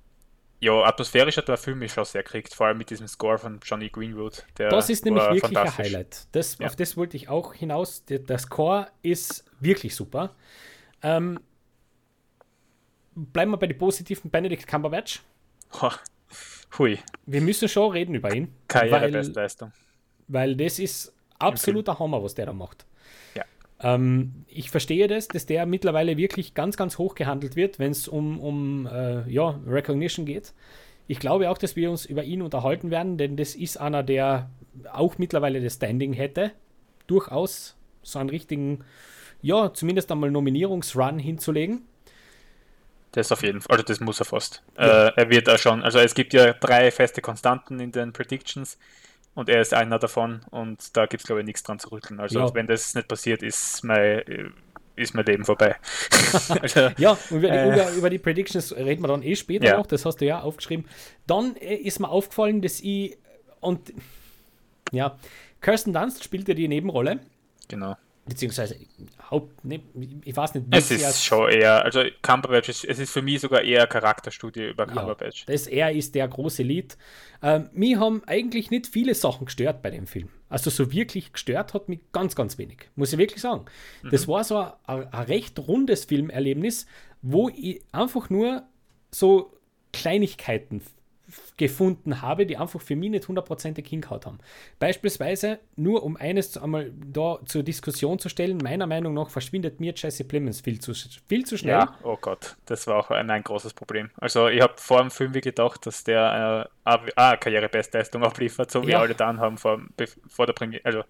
ja, atmosphärisch hat der Film mich schon sehr gekriegt, vor allem mit diesem Score von Johnny Greenwood. das ist nämlich wirklich ein Highlight. Das, ja. Auf das wollte ich auch hinaus. Der, der Score ist wirklich super. Ähm, bleiben wir bei den positiven Benedict Cumberbatch. Hui. Wir müssen schon reden über ihn. Karrierebestleistung. Weil, weil das ist absoluter Hammer, was der da macht. Ja. Ähm, ich verstehe das, dass der mittlerweile wirklich ganz, ganz hoch gehandelt wird, wenn es um, um äh, ja, Recognition geht. Ich glaube auch, dass wir uns über ihn unterhalten werden, denn das ist einer, der auch mittlerweile das Standing hätte, durchaus so einen richtigen, ja, zumindest einmal Nominierungsrun hinzulegen. Das auf jeden Fall, also das muss er fast. Ja. Äh, er wird da schon, also es gibt ja drei feste Konstanten in den Predictions und er ist einer davon und da gibt es glaube ich nichts dran zu rütteln. Also ja. wenn das nicht passiert, ist mein, ist mein Leben vorbei. also, ja, über die, äh, über, über, die Predictions reden wir dann eh später ja. noch, das hast du ja aufgeschrieben. Dann äh, ist mir aufgefallen, dass ich und ja, Kirsten Dunst spielte die Nebenrolle. Genau beziehungsweise Haupt, ne, ich weiß nicht, es ist schon eher, also Cumberbatch ist, es ist für mich sogar eher Charakterstudie über Cumberbatch. Ja, das er ist der große Lied. Ähm, mir haben eigentlich nicht viele Sachen gestört bei dem Film. Also so wirklich gestört hat mich ganz, ganz wenig, muss ich wirklich sagen. Mhm. Das war so ein, ein recht rundes Filmerlebnis, wo ich einfach nur so Kleinigkeiten gefunden habe, die einfach für mich nicht hundertprozentig hingehaut haben. Beispielsweise, nur um eines einmal da zur Diskussion zu stellen, meiner Meinung nach verschwindet mir Jesse Plemons viel zu, viel zu schnell. Ja, oh Gott, das war auch ein, ein großes Problem. Also ich habe vor dem Film gedacht, dass der äh, eine Karrierebestleistung abliefert, so wie ja. alle dann haben vor, vor der Premiere. Also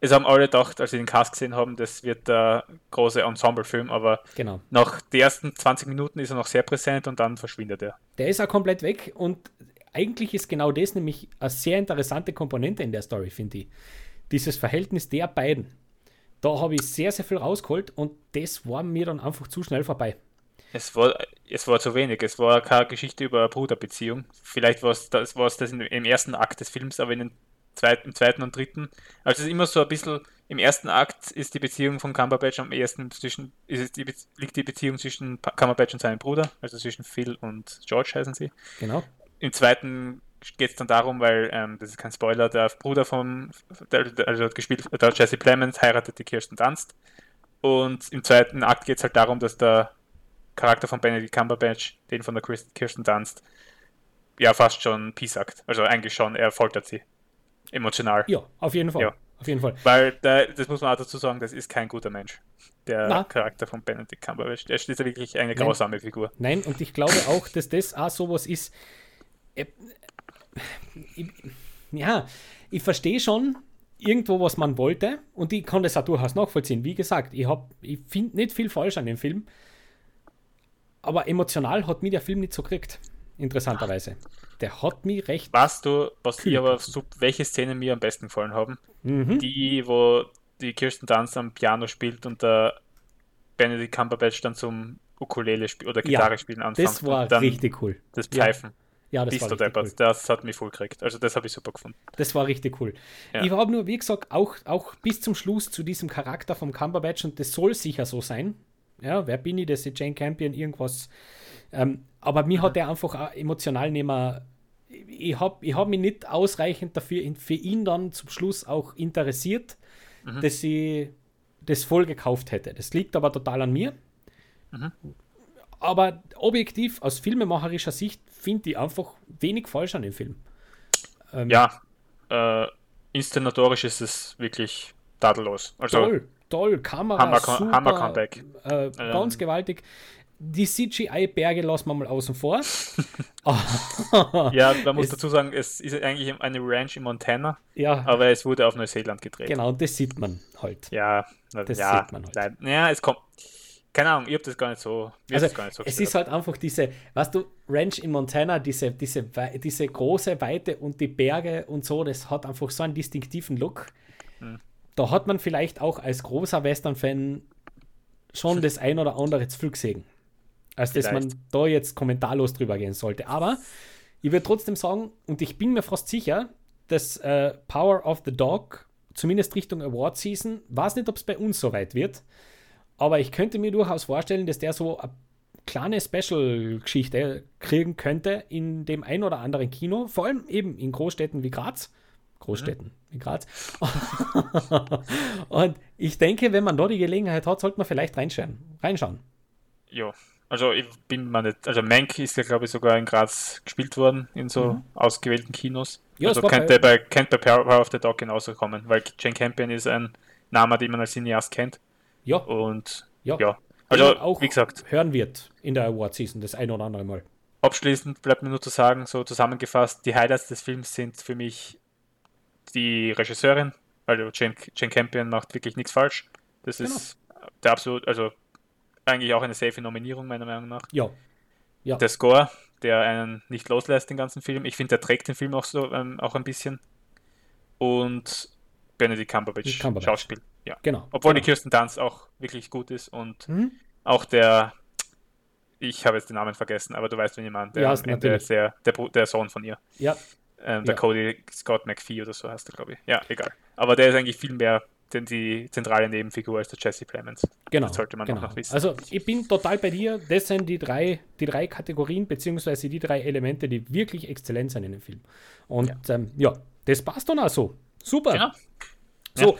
es haben alle gedacht, als sie den Cast gesehen haben, das wird der große Ensemble-Film, aber genau. nach den ersten 20 Minuten ist er noch sehr präsent und dann verschwindet er. Der ist auch komplett weg und eigentlich ist genau das nämlich eine sehr interessante Komponente in der Story, finde ich. Dieses Verhältnis der beiden. Da habe ich sehr, sehr viel rausgeholt und das war mir dann einfach zu schnell vorbei. Es war, es war zu wenig. Es war keine Geschichte über eine Bruderbeziehung. Vielleicht war es das, war es das im ersten Akt des Films, aber in den zweiten, im zweiten und dritten. Also es ist immer so ein bisschen, im ersten Akt ist die Beziehung von Cumberbatch am ersten zwischen, ist die, liegt die Beziehung zwischen Cumberbatch und seinem Bruder, also zwischen Phil und George heißen sie. Genau. Im zweiten geht es dann darum, weil, ähm, das ist kein Spoiler, der Bruder von, der, also gespielt, der Jesse Plemons heiratet die Kirsten Dunst. Und im zweiten Akt geht es halt darum, dass der Charakter von Benedict Cumberbatch, den von der Kirsten Dunst, ja fast schon piesackt. Also eigentlich schon, er foltert sie. Emotional. Ja, auf jeden Fall. Ja. Auf jeden Fall. Weil, der, das muss man auch dazu sagen, das ist kein guter Mensch. Der Na. Charakter von Benedict Cumberbatch. Der ist wirklich eine grausame Nein. Figur. Nein, und ich glaube auch, dass das auch sowas ist. Äh, ich, ja, ich verstehe schon irgendwo, was man wollte und ich kann das auch durchaus nachvollziehen. Wie gesagt, ich, ich finde nicht viel falsch an dem Film, aber emotional hat mich der Film nicht so gekriegt, interessanterweise. Der hat mich recht. Weißt du, was ich aber, welche Szenen mir am besten gefallen haben? Mhm. Die, wo die Kirsten Dunst am Piano spielt und der Benedict Cumberbatch dann zum Ukulele oder Gitarre ja, spielen anfängt. Das war richtig cool. Das Pfeifen. Ja. Ja, das war richtig cool. Das hat mich voll gekriegt. Also das habe ich super gefunden. Das war richtig cool. Ja. Ich habe nur, wie gesagt, auch, auch bis zum Schluss zu diesem Charakter vom Cumberbatch und das soll sicher so sein. Ja, wer bin ich, dass ich Jane Campion irgendwas. Ähm, aber mir hat er einfach emotional nicht mehr. Ich habe ich hab mich nicht ausreichend dafür für ihn dann zum Schluss auch interessiert, mhm. dass ich das voll gekauft hätte. Das liegt aber total an mir. Mhm. Aber objektiv, aus filmemacherischer Sicht, finde ich einfach wenig falsch an dem Film. Ähm, ja, äh, inszenatorisch ist es wirklich tadellos. Also, toll, toll, Kamera, Hammer, super, Hammer Comeback. Äh, ähm. Ganz gewaltig. Die CGI-Berge lassen wir mal außen vor. ja, man muss es, dazu sagen, es ist eigentlich eine Ranch in Montana, ja. aber es wurde auf Neuseeland gedreht. Genau, und das sieht man halt. Ja, das ja, sieht man halt. Ja, es kommt keine Ahnung, ich habe das gar nicht so. Also, nicht so es ist halt einfach diese, weißt du, Ranch in Montana, diese, diese, diese große Weite und die Berge und so, das hat einfach so einen distinktiven Look. Hm. Da hat man vielleicht auch als großer Western-Fan schon das ein oder andere zu viel gesehen. Als dass man da jetzt kommentarlos drüber gehen sollte. Aber ich würde trotzdem sagen, und ich bin mir fast sicher, dass äh, Power of the Dog, zumindest Richtung Award Season, weiß nicht, ob es bei uns so weit wird, aber ich könnte mir durchaus vorstellen, dass der so eine kleine Special-Geschichte kriegen könnte in dem ein oder anderen Kino, vor allem eben in Großstädten wie Graz. Großstädten mhm. wie Graz. und ich denke, wenn man da die Gelegenheit hat, sollte man vielleicht reinschauen. reinschauen. Ja, also ich bin mal nicht, also Mank ist ja glaube ich sogar in Graz gespielt worden, in so mhm. ausgewählten Kinos. Ja, also könnte bei, könnte bei Power of the Dog genauso kommen, weil Jane Campion ist ein Name, den man als Cineast kennt. Ja. Und ja, ja. also auch wie gesagt, hören wird in der Award Season das ein oder andere Mal. Abschließend bleibt mir nur zu sagen, so zusammengefasst, die Highlights des Films sind für mich die Regisseurin, also Jane, Jane Campion macht wirklich nichts falsch. Das genau. ist der absolut, also eigentlich auch eine safe Nominierung meiner Meinung nach. Ja. ja. Der Score, der einen nicht loslässt, den ganzen Film. Ich finde, der trägt den Film auch so ähm, auch ein bisschen. Und Benedict Cumberbatch, Cumberbatch. Schauspiel. Ja. Genau. Obwohl genau. die Kirsten Dunst auch wirklich gut ist und mhm. auch der, ich habe jetzt den Namen vergessen, aber du weißt, wen jemand, der ja, ist der, der, der, Sohn von ihr. Ja. Ähm, der ja. Cody Scott McPhee oder so heißt er, glaube ich. Ja, egal. Aber der ist eigentlich viel mehr denn die zentrale Nebenfigur als der Jesse Plemons. Genau. Das sollte man genau. noch wissen. Also ich bin total bei dir. Das sind die drei, die drei Kategorien, beziehungsweise die drei Elemente, die wirklich exzellent sind in dem Film. Und ja, ähm, ja das passt dann auch so. Super. Ja. So, ja.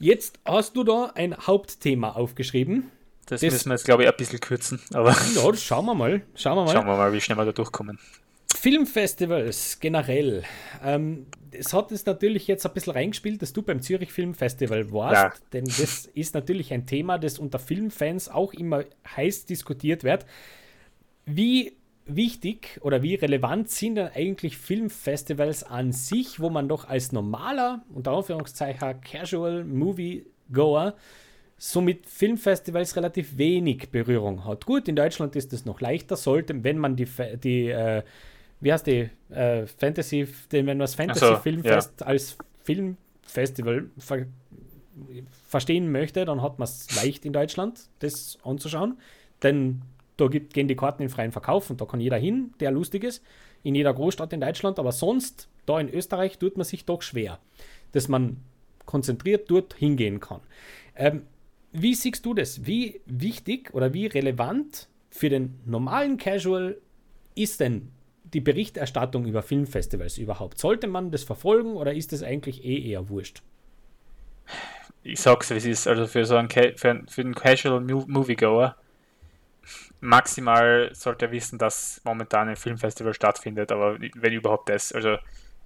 Jetzt hast du da ein Hauptthema aufgeschrieben. Das, das müssen wir jetzt, glaube ich, ein bisschen kürzen. Aber ja, schauen wir mal. Schauen wir mal. Schauen wir mal, wie schnell wir da durchkommen. Filmfestivals generell. Ähm, es hat es natürlich jetzt ein bisschen reingespielt, dass du beim Zürich Filmfestival warst, ja. denn das ist natürlich ein Thema, das unter Filmfans auch immer heiß diskutiert wird. Wie wichtig oder wie relevant sind denn eigentlich Filmfestivals an sich, wo man doch als normaler, unter Anführungszeichen, Casual Movie Goer so mit Filmfestivals relativ wenig Berührung hat. Gut, in Deutschland ist es noch leichter, sollte, wenn man die, die äh, wie heißt die, äh, Fantasy, wenn man das Fantasy so, Filmfest ja. als Filmfestival ver verstehen möchte, dann hat man es leicht in Deutschland, das anzuschauen. Denn Da gibt, gehen die Karten in freien Verkauf und da kann jeder hin, der lustig ist, in jeder Großstadt in Deutschland, aber sonst, da in Österreich, tut man sich doch schwer, dass man konzentriert dort hingehen kann. Ähm, wie siehst du das? Wie wichtig oder wie relevant für den normalen Casual ist denn die Berichterstattung über Filmfestivals überhaupt? Sollte man das verfolgen oder ist das eigentlich eh eher wurscht? Ich sag's, wie es ist. Also für so einen, für, für einen Casual Moviegoer maximal sollte er wissen, dass momentan ein Filmfestival stattfindet, aber wenn überhaupt das. Also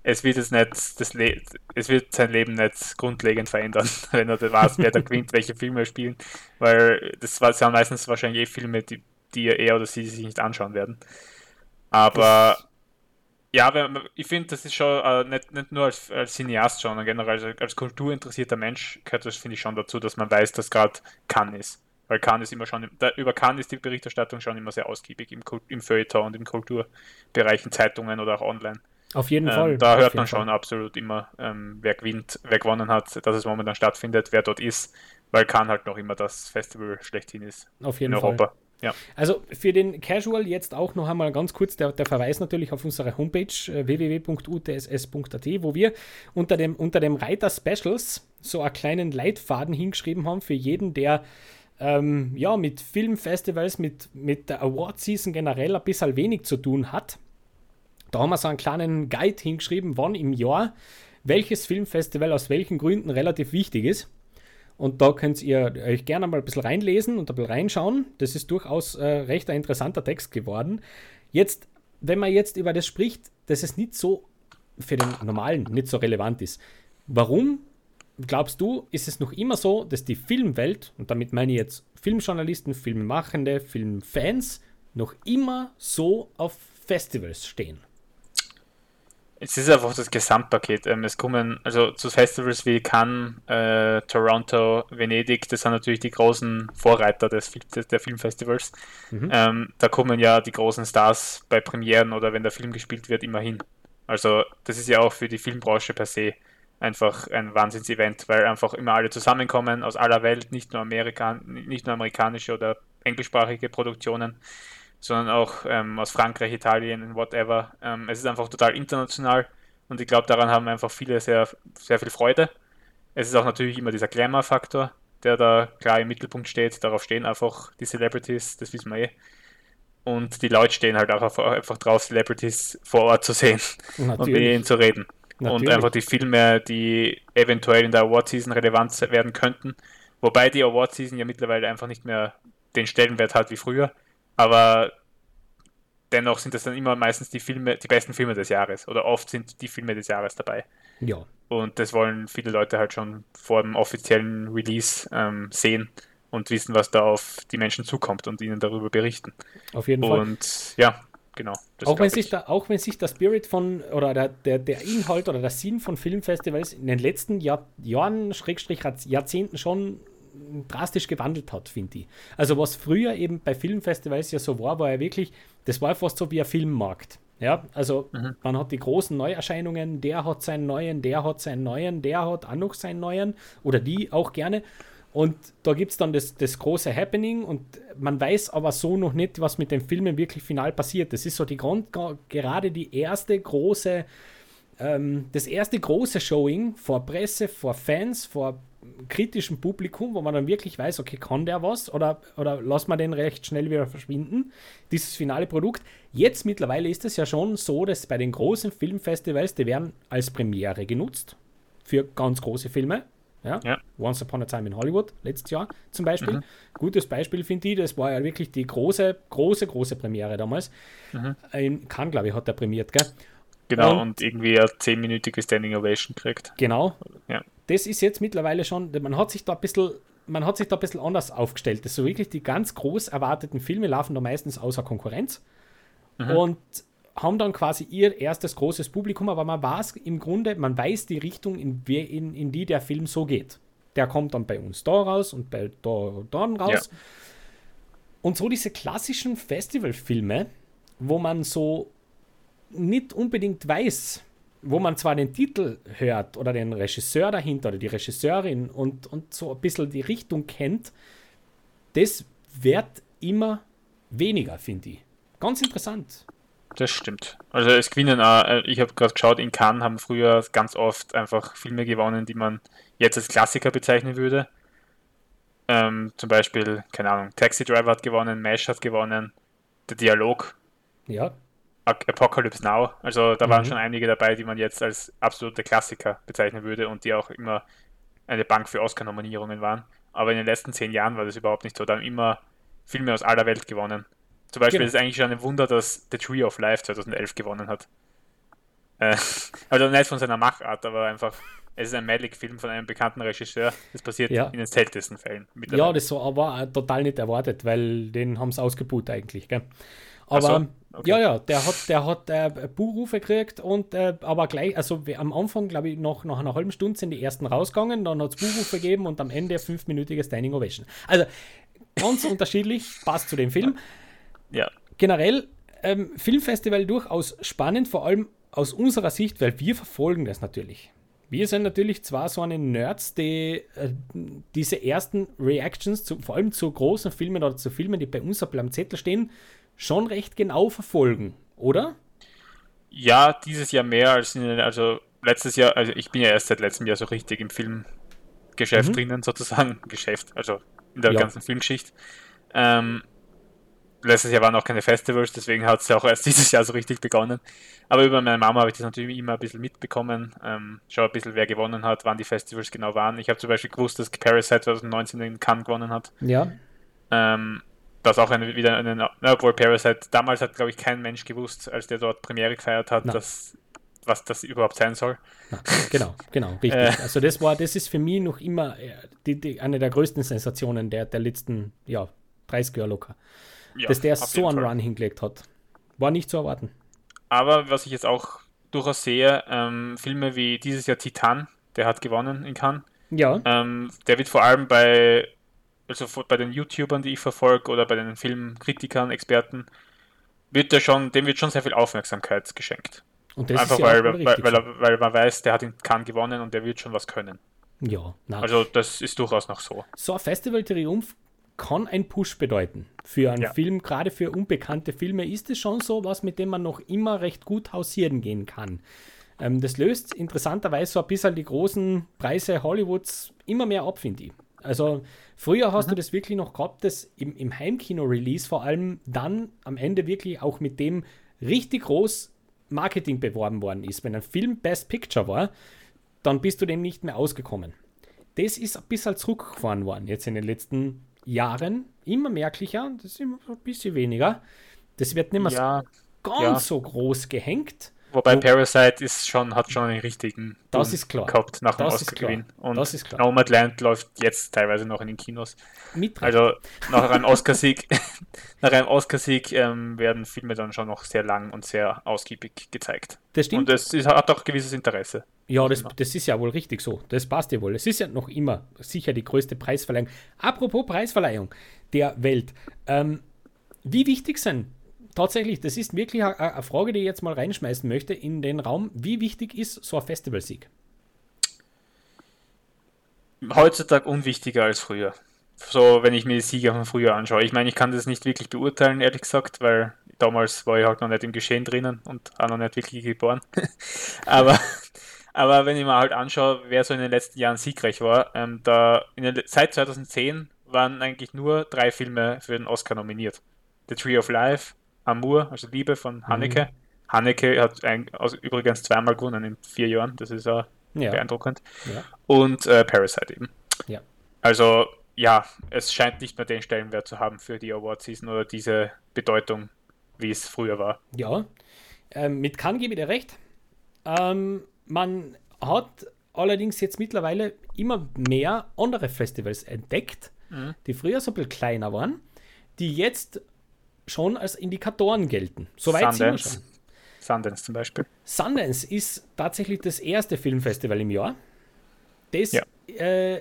es wird es nicht, das Le es wird sein Leben nicht grundlegend verändern, wenn er weiß, wer da gewinnt, welche Filme spielen, weil das sind meistens wahrscheinlich eh Filme, die, die er oder sie sich nicht anschauen werden. Aber ja, ich finde, das ist schon äh, nicht, nicht nur als, als Cineast, sondern generell als, als kulturinteressierter Mensch gehört das, finde ich, schon dazu, dass man weiß, dass gerade Cannes ist. Weil Cannes ist immer schon, da, über Cannes ist die Berichterstattung schon immer sehr ausgiebig im, im Feuilleton und im Kulturbereich, in Zeitungen oder auch online. Auf jeden ähm, Fall. Da hört man schon Fall. absolut immer, ähm, wer gewinnt, wer gewonnen hat, dass es momentan stattfindet, wer dort ist, weil Cannes halt noch immer das Festival schlechthin ist. Auf jeden in Fall. Europa. Ja. Also für den Casual jetzt auch noch einmal ganz kurz der, der Verweis natürlich auf unsere Homepage äh, www.utss.at, wo wir unter dem, unter dem Reiter Specials so einen kleinen Leitfaden hingeschrieben haben für jeden, der ähm, ja, mit Filmfestivals, mit, mit der Award-Season generell ein bisschen wenig zu tun hat. Da haben wir so einen kleinen Guide hingeschrieben, wann im Jahr welches Filmfestival aus welchen Gründen relativ wichtig ist. Und da könnt ihr euch gerne mal ein bisschen reinlesen und ein bisschen reinschauen. Das ist durchaus äh, recht ein interessanter Text geworden. Jetzt, wenn man jetzt über das spricht, dass es nicht so für den Normalen nicht so relevant ist. Warum glaubst du, ist es noch immer so, dass die Filmwelt, und damit meine ich jetzt Filmjournalisten, Filmmachende, Filmfans, noch immer so auf Festivals stehen? Es ist einfach das Gesamtpaket. Ähm, es kommen, also zu Festivals wie Cannes, äh, Toronto, Venedig, das sind natürlich die großen Vorreiter des, der Filmfestivals. Mhm. Ähm, da kommen ja die großen Stars bei Premieren oder wenn der Film gespielt wird, immer hin. Also das ist ja auch für die Filmbranche per se einfach ein Wahnsinnsevent, weil einfach immer alle zusammenkommen aus aller Welt, nicht nur Amerika, nicht nur amerikanische oder englischsprachige Produktionen sondern auch ähm, aus Frankreich, Italien, whatever. Ähm, es ist einfach total international und ich glaube, daran haben einfach viele sehr, sehr viel Freude. Es ist auch natürlich immer dieser Glamour-Faktor, der da klar im Mittelpunkt steht. Darauf stehen einfach die Celebrities, das wissen wir eh. Und die Leute stehen halt auch einfach drauf, Celebrities vor Ort zu sehen natürlich. und mit ihnen zu reden. Natürlich. Und einfach die Filme, die eventuell in der Award-Season relevant werden könnten. Wobei die Award-Season ja mittlerweile einfach nicht mehr den Stellenwert hat wie früher aber dennoch sind das dann immer meistens die Filme, die besten Filme des Jahres oder oft sind die Filme des Jahres dabei. Ja. Und das wollen viele Leute halt schon vor dem offiziellen Release ähm, sehen und wissen, was da auf die Menschen zukommt und ihnen darüber berichten. Auf jeden Fall. Und ja, genau. Auch wenn, sich da, auch wenn sich der Spirit von oder der, der, der Inhalt oder der Sinn von Filmfestivals in den letzten Jahr, Jahren, Schrägstrich Jahrzehnten schon drastisch gewandelt hat, finde ich. Also was früher eben bei Filmfestivals ja so war, war ja wirklich, das war fast so wie ein Filmmarkt. Ja, also mhm. man hat die großen Neuerscheinungen, der hat seinen neuen, der hat seinen neuen, der hat auch noch seinen neuen oder die auch gerne. Und da gibt es dann das, das große Happening und man weiß aber so noch nicht, was mit den Filmen wirklich final passiert. Das ist so die Grund, gerade die erste große, ähm, das erste große Showing vor Presse, vor Fans, vor kritischen Publikum, wo man dann wirklich weiß, okay, kann der was oder, oder lassen wir den recht schnell wieder verschwinden, dieses finale Produkt. Jetzt mittlerweile ist es ja schon so, dass bei den großen Filmfestivals, die werden als Premiere genutzt für ganz große Filme. Ja? ja. Once Upon a Time in Hollywood, letztes Jahr zum Beispiel. Mhm. Gutes Beispiel finde ich, das war ja wirklich die große, große, große Premiere damals. Mhm. In Cannes, glaube ich, hat er prämiert, gell? Genau, und, und irgendwie eine zehnminütige Standing Ovation kriegt. Genau. Ja das ist jetzt mittlerweile schon, man hat sich da ein bisschen, man hat sich da ein bisschen anders aufgestellt. Das so wirklich die ganz groß erwarteten Filme laufen da meistens außer Konkurrenz mhm. und haben dann quasi ihr erstes großes Publikum, aber man weiß im Grunde, man weiß die Richtung, in, in, in die der Film so geht. Der kommt dann bei uns da raus und bei da dann raus. Ja. Und so diese klassischen Festivalfilme, wo man so nicht unbedingt weiß, wo man zwar den Titel hört oder den Regisseur dahinter oder die Regisseurin und, und so ein bisschen die Richtung kennt, das wird immer weniger, finde ich. Ganz interessant. Das stimmt. Also es gewinnen auch, äh, ich habe gerade geschaut, in Cannes haben früher ganz oft einfach Filme gewonnen, die man jetzt als Klassiker bezeichnen würde. Ähm, zum Beispiel, keine Ahnung, Taxi Driver hat gewonnen, MASH hat gewonnen, der Dialog. Ja. Apocalypse Now. Also da mhm. waren schon einige dabei, die man jetzt als absolute Klassiker bezeichnen würde und die auch immer eine Bank für Oscar-Nominierungen waren. Aber in den letzten zehn Jahren war das überhaupt nicht so. Da haben immer Filme aus aller Welt gewonnen. Zum Beispiel genau. ist es eigentlich schon ein Wunder, dass The Tree of Life 2011 gewonnen hat. Äh, also nicht von seiner Machart, aber einfach, es ist ein Malik-Film von einem bekannten Regisseur. Das passiert ja. in den seltensten Fällen. Ja, das war aber total nicht erwartet, weil den haben sie ausgebucht eigentlich. Gell? Aber so, okay. ja, ja, der hat, der hat äh, Buhrufe gekriegt und äh, aber gleich, also am Anfang, glaube ich, noch nach einer halben Stunde sind die ersten rausgegangen, dann hat es Buhrufe gegeben und am Ende fünfminütige Standing Ovation. Also ganz unterschiedlich, passt zu dem Film. Ja. Generell ähm, Filmfestival durchaus spannend, vor allem aus unserer Sicht, weil wir verfolgen das natürlich. Wir sind natürlich zwar so eine Nerds, die äh, diese ersten Reactions, zu, vor allem zu großen Filmen oder zu Filmen, die bei uns am Zettel stehen, schon recht genau verfolgen, oder? Ja, dieses Jahr mehr als in, also letztes Jahr, also ich bin ja erst seit letztem Jahr so richtig im Filmgeschäft mhm. drinnen, sozusagen, Geschäft, also in der ja. ganzen Filmgeschichte. Ähm, letztes Jahr waren auch keine Festivals, deswegen hat es ja auch erst dieses Jahr so richtig begonnen. Aber über meine Mama habe ich das natürlich immer ein bisschen mitbekommen. Ähm, schau ein bisschen, wer gewonnen hat, wann die Festivals genau waren. Ich habe zum Beispiel gewusst, dass Parasite 2019 in Cannes gewonnen hat. Ja. Ähm, das auch eine, wieder eine, obwohl Parasite, damals hat, glaube ich, kein Mensch gewusst, als der dort Premiere gefeiert hat, dass, was das überhaupt sein soll. Na, genau, genau, richtig. Äh, also das war, das ist für mich noch immer äh, die, die, eine der größten Sensationen der, der letzten, ja, 30 Jahre locker ja, dass der so einen Fall. Run hingelegt hat. War nicht zu erwarten. Aber was ich jetzt auch durchaus sehe, ähm, Filme wie dieses Jahr Titan, der hat gewonnen in Cannes. Ja. Ähm, der wird vor allem bei, also bei den YouTubern, die ich verfolge, oder bei den Filmkritikern, Experten, wird der schon, dem wird schon sehr viel Aufmerksamkeit geschenkt. Einfach ja weil, weil, weil, weil, man weiß, der hat in Cannes gewonnen und der wird schon was können. Ja, nein. Also das ist durchaus noch so. So ein Festival-Triumph kann ein Push bedeuten. Für einen ja. Film, gerade für unbekannte Filme, ist es schon so was, mit dem man noch immer recht gut hausieren gehen kann. Ähm, das löst interessanterweise so ein bisschen die großen Preise Hollywoods immer mehr ab, finde ich. Also früher hast mhm. du das wirklich noch gehabt, dass im, im Heimkino-Release vor allem dann am Ende wirklich auch mit dem richtig groß Marketing beworben worden ist. Wenn ein Film Best Picture war, dann bist du dem nicht mehr ausgekommen. Das ist ein bisschen zurückgefahren worden jetzt in den letzten Jahren immer merklicher, das ist immer ein bisschen weniger. Das wird nicht mehr ja, ganz ja. so groß gehängt. Wobei Wo, Parasite ist schon, hat schon einen richtigen das ist klar. gehabt nach dem Oscar-Gewinn. Und das ist klar. Nomadland läuft jetzt teilweise noch in den Kinos. Mit also nach einem Oscar-Sieg nach einem Oscar-Sieg ähm, werden Filme dann schon noch sehr lang und sehr ausgiebig gezeigt. Das stimmt. Und es hat auch gewisses Interesse. Ja, das, das ist ja wohl richtig so. Das passt ja wohl. Es ist ja noch immer sicher die größte Preisverleihung. Apropos Preisverleihung der Welt. Ähm, wie wichtig sind tatsächlich, das ist wirklich eine Frage, die ich jetzt mal reinschmeißen möchte in den Raum. Wie wichtig ist so ein Festivalsieg? Heutzutage unwichtiger als früher. So, wenn ich mir die Sieger von früher anschaue. Ich meine, ich kann das nicht wirklich beurteilen, ehrlich gesagt, weil damals war ich halt noch nicht im Geschehen drinnen und auch noch nicht wirklich geboren. aber, aber wenn ich mir halt anschaue, wer so in den letzten Jahren siegreich war, ähm, da den, seit 2010 waren eigentlich nur drei Filme für den Oscar nominiert. The Tree of Life, Amour, also Liebe von Haneke. Mhm. Haneke hat ein, also übrigens zweimal gewonnen in vier Jahren, das ist ja, ja. beeindruckend. Ja. Und äh, Parasite eben. Ja. Also ja, es scheint nicht mehr den Stellenwert zu haben für die Award Season oder diese Bedeutung, wie es früher war. Ja, ähm, mit Cannes gebe ich dir recht. Ähm, man hat allerdings jetzt mittlerweile immer mehr andere Festivals entdeckt, mhm. die früher so ein bisschen kleiner waren, die jetzt schon als Indikatoren gelten. Soweit sind wir schon. Sundance zum Beispiel. Sundance ist tatsächlich das erste Filmfestival im Jahr, das ja. äh,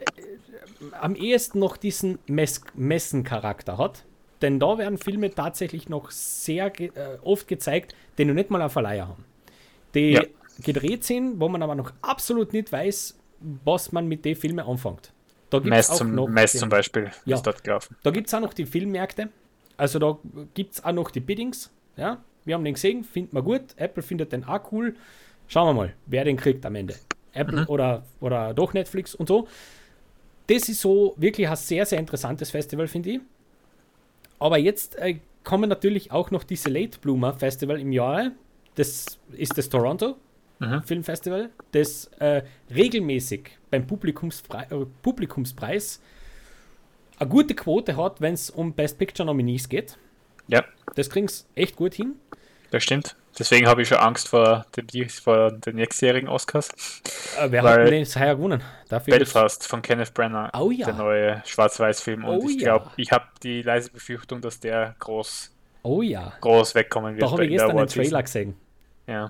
am ehesten noch diesen Mess Messencharakter hat. Denn da werden Filme tatsächlich noch sehr ge äh, oft gezeigt, die noch nicht mal einen Verleiher haben. Die ja. gedreht sind, wo man aber noch absolut nicht weiß, was man mit den Filmen anfängt. Da gibt's Mess, zum, noch Mess zum Beispiel ja, ist dort gelaufen. Da gibt es auch noch die Filmmärkte, Also da gibt es auch noch die Biddings. Ja? Wir haben den gesehen, finden wir gut. Apple findet den auch cool. Schauen wir mal, wer den kriegt am Ende. Apple mhm. oder, oder doch Netflix und so. Das ist so wirklich ein sehr, sehr interessantes Festival, finde ich. Aber jetzt äh, kommen natürlich auch noch diese Late Bloomer Festival im Jahre. Das ist das Toronto mhm. Filmfestival, das äh, regelmäßig beim Publikumspre äh, Publikumspreis eine gute Quote hat, wenn es um Best Picture Nominees geht. Ja. Das kriegen sie echt gut hin. Das stimmt. Deswegen habe ich schon Angst vor, dem, vor den nächstjährigen Oscars. Äh, wer hat denn das heuer gewonnen? Dafür Belfast von Kenneth Brenner. Oh ja. Der neue Schwarz-Weiß-Film. Und oh ich glaube, ja. ich habe die leise Befürchtung, dass der groß, oh ja. groß wegkommen wird. Da habe ich gestern den Trailer gesehen. Ja.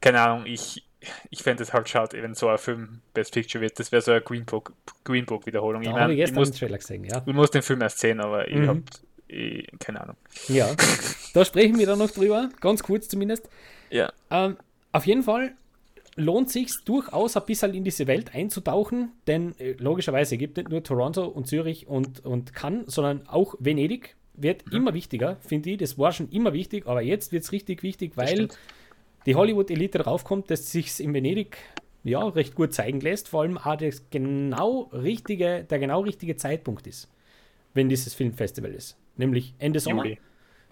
Keine Ahnung, ich, ich fände es halt schade, wenn so ein Film Best Picture wird. Das wäre so eine Green Book, Green Book Wiederholung. Da ich, mein, ich, ich muss, gesehen, ja. Ich muss den Film erst sehen, aber mhm. ich habe keine Ahnung. Ja, da sprechen wir dann noch drüber, ganz kurz zumindest. Ja. Ähm, auf jeden Fall lohnt sich durchaus ein bisschen in diese Welt einzutauchen, denn äh, logischerweise gibt es nicht nur Toronto und Zürich und, und Cannes, sondern auch Venedig wird mhm. immer wichtiger, finde ich. Das war schon immer wichtig, aber jetzt wird es richtig wichtig, weil die Hollywood-Elite draufkommt, dass sich in Venedig ja recht gut zeigen lässt, vor allem auch das genau richtige, der genau richtige Zeitpunkt ist, wenn dieses Filmfestival ist nämlich Ende Sommer. Juli,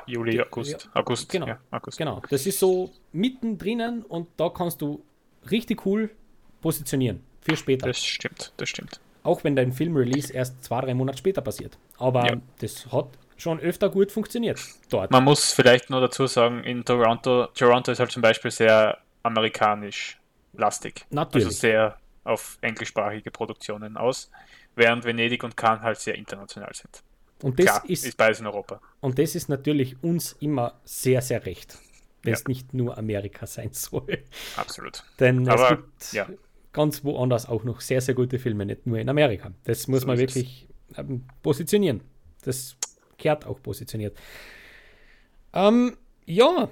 Juli August. Ja, August. Genau, ja, August. genau. Das ist so mittendrin und da kannst du richtig cool positionieren für später. Das stimmt, das stimmt. Auch wenn dein Filmrelease erst zwei, drei Monate später passiert. Aber ja. das hat schon öfter gut funktioniert dort. Man muss vielleicht nur dazu sagen, in Toronto, Toronto ist halt zum Beispiel sehr amerikanisch lastig. Natürlich. Also sehr auf englischsprachige Produktionen aus, während Venedig und Cannes halt sehr international sind. Und das Klar, ist, ist beides in Europa. Und das ist natürlich uns immer sehr, sehr recht, wenn ja. es nicht nur Amerika sein soll. Absolut. Denn Aber, es gibt ja. ganz woanders auch noch sehr, sehr gute Filme, nicht nur in Amerika. Das muss so man wirklich ähm, positionieren. Das kehrt auch positioniert. Ähm, ja,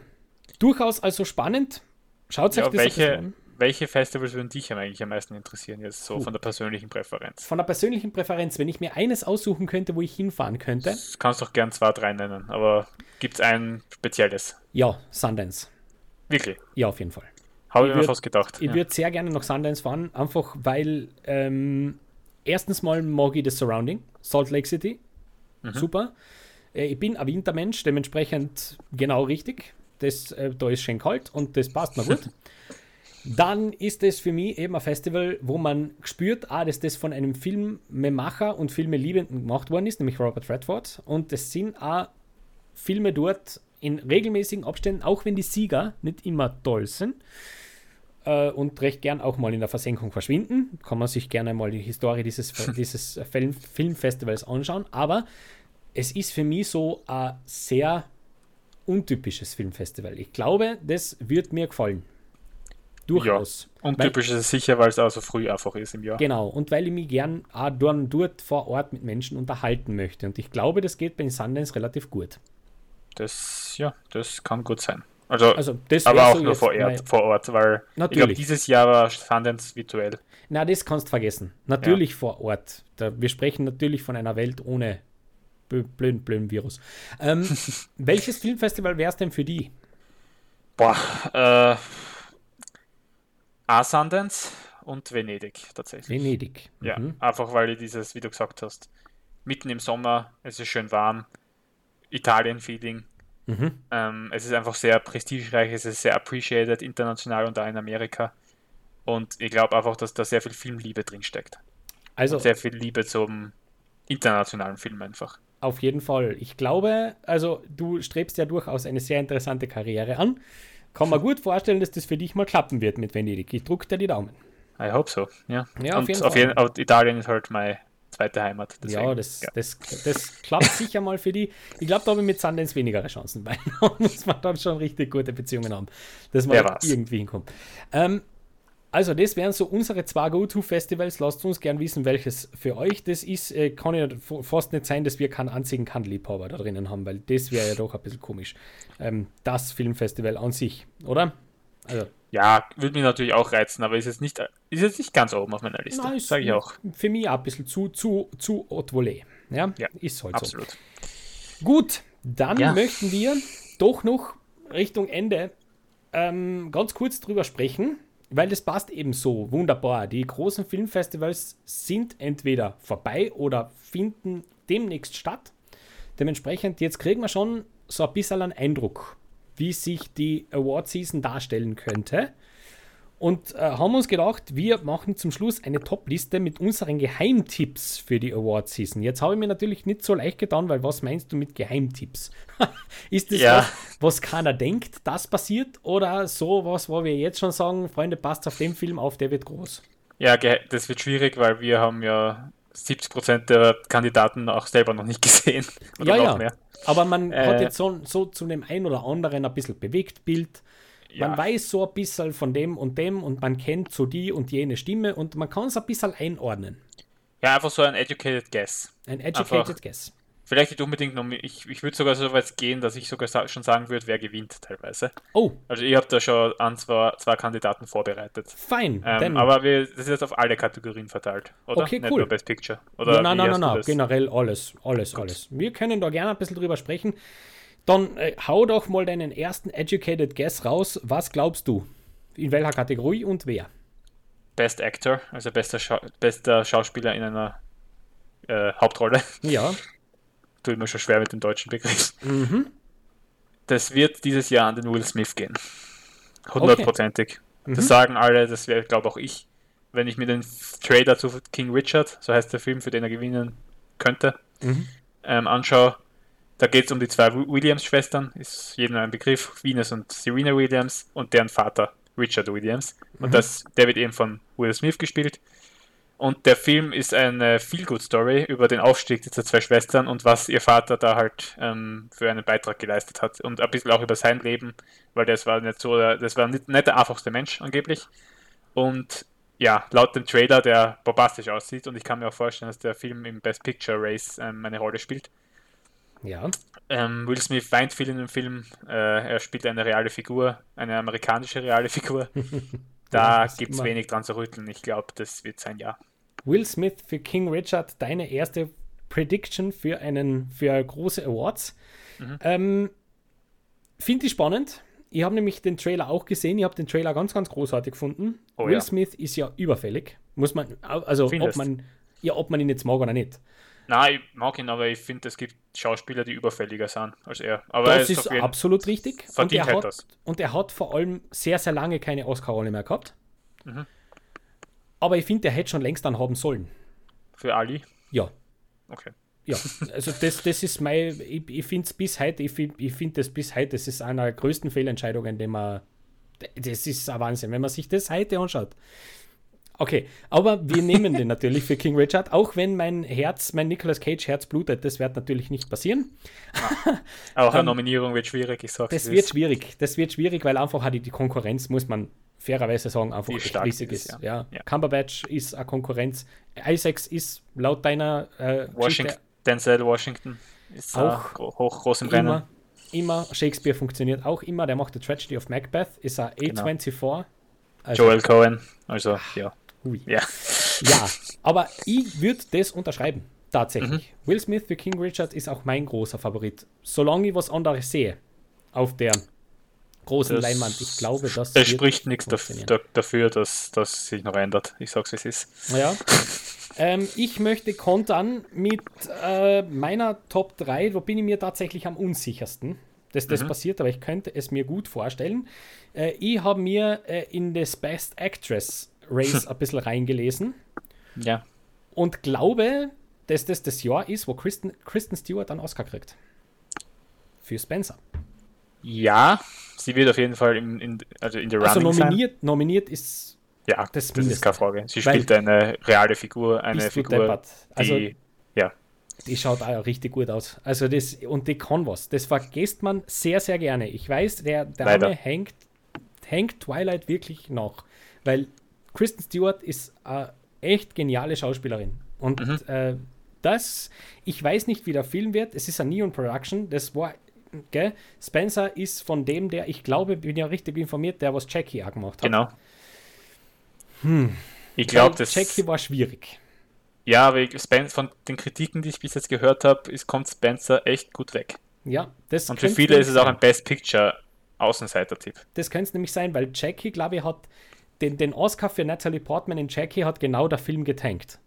durchaus also spannend. Schaut sich ja, das welche, an welche Festivals würden dich eigentlich am meisten interessieren, jetzt so uh. von der persönlichen Präferenz? Von der persönlichen Präferenz, wenn ich mir eines aussuchen könnte, wo ich hinfahren könnte. Das kannst du doch gern zwei, drei nennen, aber gibt es ein spezielles? Ja, Sundance. Wirklich? Ja, auf jeden Fall. Habe ich, ich mir fast gedacht. Ich ja. würde sehr gerne nach Sundance fahren, einfach weil ähm, erstens mal mag ich das Surrounding, Salt Lake City. Mhm. Super. Äh, ich bin ein Wintermensch, dementsprechend genau richtig. Das, äh, da ist schön kalt und das passt mir gut. dann ist es für mich eben ein Festival, wo man spürt, ah, dass das von einem Filmemacher und Filmeliebenden gemacht worden ist, nämlich Robert Redford. Und es sind auch Filme dort in regelmäßigen Abständen, auch wenn die Sieger nicht immer toll sind äh, und recht gern auch mal in der Versenkung verschwinden. Kann man sich gerne mal die Historie dieses, dieses Film, Filmfestivals anschauen. Aber es ist für mich so ein sehr untypisches Filmfestival. Ich glaube, das wird mir gefallen. Durchaus. Ja. Und typisch ist es sicher, weil es auch so früh einfach ist im Jahr. Genau, und weil ich mich gern auch dort vor Ort mit Menschen unterhalten möchte. Und ich glaube, das geht bei Sundance relativ gut. Das, ja, das kann gut sein. Also, also aber auch so nur vor Ort, vor Ort, weil Natürlich. ich glaube, dieses Jahr war Sundance virtuell. Na, das kannst du vergessen. Natürlich ja. vor Ort. Da, wir sprechen natürlich von einer Welt ohne blöden, blöden Virus. Ähm, welches Filmfestival wäre es denn für die? Boah, äh, A Sundance und Venedig tatsächlich. Venedig. Mhm. Ja, einfach weil ich dieses, wie du gesagt hast, mitten im Sommer, es ist schön warm, Italien-Feeling. Mhm. Ähm, es ist einfach sehr prestigereich, es ist sehr appreciated international und auch in Amerika. Und ich glaube einfach, dass da sehr viel Filmliebe drinsteckt. Also und sehr viel Liebe zum internationalen Film einfach. Auf jeden Fall. Ich glaube, also du strebst ja durchaus eine sehr interessante Karriere an. Kann man gut vorstellen, dass das für dich mal klappen wird mit Venedig. Ich drücke dir die Daumen. I hope so, ja. ja auf jeden auf Fall. Jeden, Italien ist halt meine zweite Heimat. Deswegen, ja, das, ja. Das, das klappt sicher mal für die. Ich glaube, da habe ich mit Sundance weniger Chancen, weil da muss man dann schon richtig gute Beziehungen haben, dass man irgendwie hinkommt. Ähm, also, das wären so unsere zwei Go-To-Festivals. Lasst uns gern wissen, welches für euch das ist. Äh, kann ja fast nicht sein, dass wir keinen einzigen Kann-Liebhaber da drinnen haben, weil das wäre ja doch ein bisschen komisch. Ähm, das Filmfestival an sich, oder? Also. Ja, würde mich natürlich auch reizen, aber ist jetzt nicht, ist jetzt nicht ganz oben auf meiner Liste. Nein, sage ich auch. Für mich auch ein bisschen zu, zu, zu haute volée. Ja, ja, ist halt absolut. so. Gut, Dann ja. möchten wir doch noch Richtung Ende ähm, ganz kurz drüber sprechen, weil das passt eben so wunderbar. Die großen Filmfestivals sind entweder vorbei oder finden demnächst statt. Dementsprechend, jetzt kriegen wir schon so ein bisschen einen Eindruck, wie sich die Award Season darstellen könnte. Und äh, haben uns gedacht, wir machen zum Schluss eine Top-Liste mit unseren Geheimtipps für die Award Season. Jetzt habe ich mir natürlich nicht so leicht getan, weil was meinst du mit Geheimtipps? Ist das ja. was, was keiner denkt, das passiert? Oder so was, wo wir jetzt schon sagen, Freunde, passt auf den Film auf, der wird groß? Ja, das wird schwierig, weil wir haben ja 70% der Kandidaten auch selber noch nicht gesehen. ja, ja. Mehr. Aber man äh, hat jetzt so, so zu dem einen oder anderen ein bisschen bewegt Bild man weiß so ein bisschen von dem und dem und man kennt so die und jene Stimme und man kann es ein bisschen einordnen. Ja, einfach so ein educated guess. Ein educated einfach, guess. Vielleicht nicht unbedingt noch, ich, ich würde sogar so weit gehen, dass ich sogar schon sagen würde, wer gewinnt teilweise. Oh. Also ich habe da schon an zwei, zwei Kandidaten vorbereitet. Fein. Ähm, aber wir, das ist jetzt auf alle Kategorien verteilt, oder? Okay, nicht cool. Best Picture. Oder ja, nein, nein, nein, nein, generell alles, alles, Gut. alles. Wir können da gerne ein bisschen drüber sprechen. Dann äh, hau doch mal deinen ersten Educated Guess raus. Was glaubst du? In welcher Kategorie und wer? Best Actor, also bester, Scha bester Schauspieler in einer äh, Hauptrolle. Ja. Tut mir schon schwer mit dem deutschen Begriff. Mhm. Das wird dieses Jahr an den Will Smith gehen. Hundertprozentig. Okay. Das mhm. sagen alle, das wäre, glaube auch ich. Wenn ich mir den Trailer zu King Richard, so heißt der Film, für den er gewinnen könnte, mhm. ähm, anschaue, da geht es um die zwei Williams-Schwestern, ist jedem ein Begriff, Venus und Serena Williams und deren Vater Richard Williams. Und mhm. das, der wird eben von Will Smith gespielt. Und der Film ist eine Feel-Good-Story über den Aufstieg dieser zwei Schwestern und was ihr Vater da halt ähm, für einen Beitrag geleistet hat. Und ein bisschen auch über sein Leben, weil das war nicht so, das war nicht, nicht der einfachste Mensch angeblich. Und ja, laut dem Trailer, der bombastisch aussieht, und ich kann mir auch vorstellen, dass der Film im Best Picture Race ähm, eine Rolle spielt. Ja. Ähm, Will Smith weint viel in dem Film. Äh, er spielt eine reale Figur, eine amerikanische reale Figur. da ja, gibt es wenig dran zu rütteln. Ich glaube, das wird sein Jahr. Will Smith für King Richard, deine erste Prediction für einen für große Awards. Mhm. Ähm, Finde ich spannend. Ich habe nämlich den Trailer auch gesehen. Ich habe den Trailer ganz, ganz großartig gefunden. Oh, Will ja. Smith ist ja überfällig. Muss man, also Findest. ob man, ja, ob man ihn jetzt mag oder nicht. Nein, ich mag ihn, aber ich finde, es gibt Schauspieler, die überfälliger sind als er. Aber das er ist, ist absolut richtig. Und er, hat, das. und er hat vor allem sehr, sehr lange keine Oscar-Rolle mehr gehabt. Mhm. Aber ich finde, er hätte schon längst dann haben sollen. Für Ali? Ja. Okay. Ja, also das, das ist mein, ich, ich finde es bis heute, ich finde ich find das bis heute, das ist einer der größten Fehlentscheidungen, die man, das ist ein Wahnsinn, wenn man sich das heute anschaut. Okay, aber wir nehmen den natürlich für King Richard, auch wenn mein Herz, mein Nicolas Cage Herz blutet, das wird natürlich nicht passieren. Ja. Auch eine Nominierung wird schwierig, ich sag's Das wird ist. schwierig, das wird schwierig, weil einfach hat die Konkurrenz, muss man fairerweise sagen, einfach riesig ist. ist. Ja. ja. Cumberbatch ist eine Konkurrenz. Isaacs ist laut deiner äh, Washington, Denzel Washington ist auch hoch groß im Rennen. Immer, Shakespeare funktioniert auch immer. Der macht The Tragedy of Macbeth, ist er A24. Genau. Also, Joel Cohen, also ja. Hui. Ja. ja, aber ich würde das unterschreiben. Tatsächlich. Mhm. Will Smith für King Richard ist auch mein großer Favorit. Solange ich was anderes sehe auf der großen das, Leinwand, ich glaube, dass. Es spricht nichts dafür, dass das sich noch ändert. Ich sag's, wie es ist. Ja. ähm, ich möchte kontern mit äh, meiner Top 3, wo bin ich mir tatsächlich am unsichersten, dass das mhm. passiert, aber ich könnte es mir gut vorstellen. Äh, ich habe mir äh, in das Best Actress Race ein bisschen reingelesen. Ja. Und glaube, dass das das Jahr ist, wo Kristen, Kristen Stewart einen Oscar kriegt. Für Spencer. Ja, sie wird auf jeden Fall in, in, also in der also Running nominiert, sein. nominiert ist ja, das, das ist keine Frage. Sie spielt eine reale Figur, eine Figur, also, die, ja. Die schaut auch richtig gut aus. Also das, und die kann was. Das vergisst man sehr, sehr gerne. Ich weiß, der Dame hängt, hängt Twilight wirklich nach. Weil Kristen Stewart ist eine echt geniale Schauspielerin. Und mhm. äh, das, ich weiß nicht, wie der Film wird. Es ist eine Neon Production. Das war, gell? Spencer ist von dem, der, ich glaube, bin ja richtig informiert, der was Jackie auch gemacht hat. Genau. Hm. Ich glaube, das. Jackie war schwierig. Ja, aber Spen von den Kritiken, die ich bis jetzt gehört habe, kommt Spencer echt gut weg. Ja, das Und für viele ist es auch ein Best Picture Außenseiter-Tipp. Das könnte es nämlich sein, weil Jackie, glaube ich, hat den, den Oscar für Natalie Portman in Jackie hat genau der Film getankt.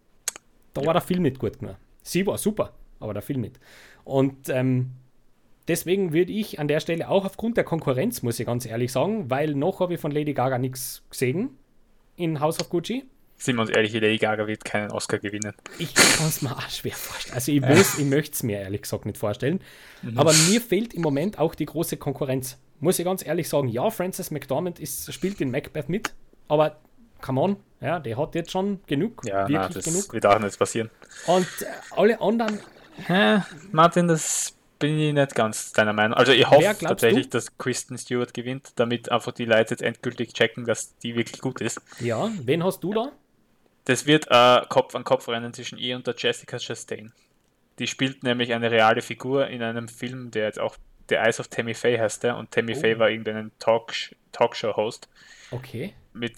Da war der Film nicht gut genug. Sie war super, aber der Film nicht. Und ähm, deswegen würde ich an der Stelle auch aufgrund der Konkurrenz, muss ich ganz ehrlich sagen, weil noch habe ich von Lady Gaga nichts gesehen in House of Gucci. Sind wir uns ehrlich, Lady Gaga wird keinen Oscar gewinnen. Ich kann es mir auch schwer vorstellen. Also ich, muss, ich möchte es mir ehrlich gesagt nicht vorstellen. Aber mir fehlt im Moment auch die große Konkurrenz. Muss ich ganz ehrlich sagen, ja, Frances McDormand ist, spielt in Macbeth mit, aber come on, ja, der hat jetzt schon genug, Ja, wirklich das genug. wird auch nicht passieren. Und äh, alle anderen, Hä, Martin, das bin ich nicht ganz deiner Meinung. Also ich hoffe tatsächlich, du? dass Kristen Stewart gewinnt, damit einfach die Leute jetzt endgültig checken, dass die wirklich gut ist. ja, wen hast du da? Das wird ein Kopf an Kopf rennen zwischen ihr und der Jessica Chastain. Die spielt nämlich eine reale Figur in einem Film, der jetzt auch The Eyes of Tammy Faye heißt der und Tammy Oh. Faye war irgendein Talk Talkshow-Host Okay. Mit,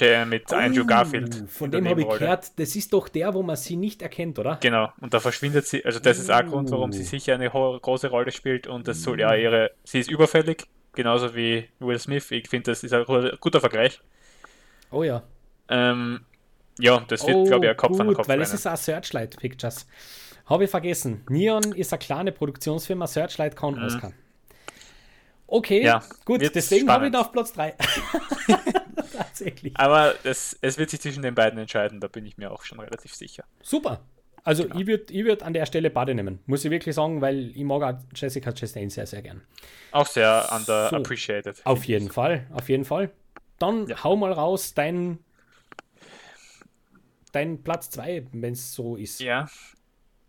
äh, mit Andrew Oh, Garfield. Von dem habe ich gehört, das ist doch der, wo man sie nicht erkennt, oder? Genau, und da verschwindet sie, also das ist auch ein Grund, warum sie Oh. sicher eine große Rolle spielt und das soll ja ihre, sie ist überfällig, genauso wie Will Smith, ich finde, das ist ein gu- guter Vergleich. Oh ja. Ähm, ja, das wird, oh, glaube ich, ein Kopf an gut, Kopf weil es ist auch Searchlight Pictures. Habe ich vergessen. Neon ist eine kleine Produktionsfirma, Searchlight kann Oscar. Okay. Ja, gut, deswegen habe ich ihn auf Platz 3. Tatsächlich. Aber das, es wird sich zwischen den beiden entscheiden, da bin ich mir auch schon relativ sicher. Super. Also Genau. ich würde ich würd an der Stelle Bade nehmen, muss ich wirklich sagen, weil ich mag auch Jessica Chastain sehr, sehr gern. Auch sehr underappreciated. Auf jeden Fall, auf jeden Fall. Dann Ja. hau mal raus dein, dein Platz 2, wenn es so ist. Ja,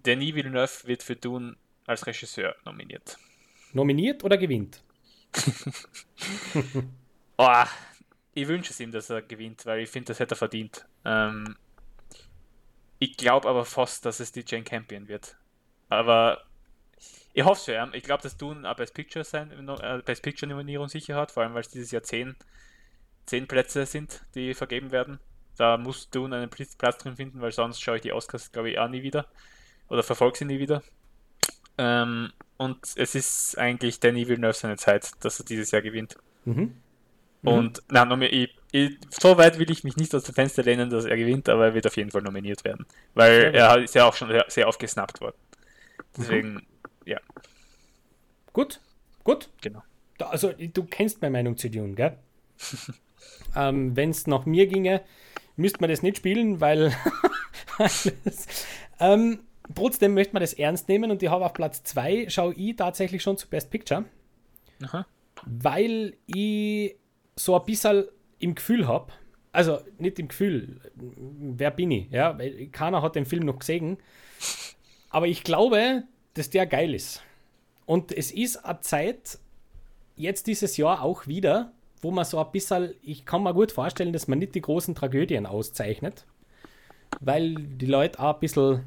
Denis Villeneuve wird für Dune als Regisseur nominiert. Nominiert oder gewinnt? Oh, ich wünsche es ihm, dass er gewinnt, weil ich finde, das hätte er verdient. Ähm, ich glaube aber fast, dass es die Jane Campion wird. Aber ich hoffe es für ihn. Ich glaube, dass Dune eine Best Picture, sein, äh, Best Picture Nominierung sicher hat, vor allem weil es dieses Jahr zehn, zehn Plätze sind, die vergeben werden. Da muss Dune einen Platz drin finden, weil sonst schaue ich die Oscars, glaube ich, auch nie wieder. Oder verfolge sie nie wieder. Ähm, und es ist eigentlich Denis Villeneuve seine Zeit, dass er dieses Jahr gewinnt. Mhm. Und na, nomi- ich, ich, so weit will ich mich nicht aus dem Fenster lehnen, dass er gewinnt, aber er wird auf jeden Fall nominiert werden. Weil er ist ja auch schon sehr, sehr oft gesnappt worden. Deswegen, ja, Gut, gut. genau. Also, du kennst meine Meinung zu Dune, gell? ähm, Wenn es nach mir ginge, müsste man das nicht spielen, weil. ähm, trotzdem möchte man das ernst nehmen und ich habe auf Platz 2 schaue ich tatsächlich schon zu Best Picture, Aha. weil ich so ein bisschen im Gefühl habe, also nicht im Gefühl, wer bin ich, ja, weil keiner hat den Film noch gesehen, aber ich glaube, dass der geil ist. Und es ist eine Zeit, jetzt dieses Jahr auch wieder, wo man so ein bisschen, ich kann mir gut vorstellen, dass man nicht die großen Tragödien auszeichnet, weil die Leute auch ein bisschen,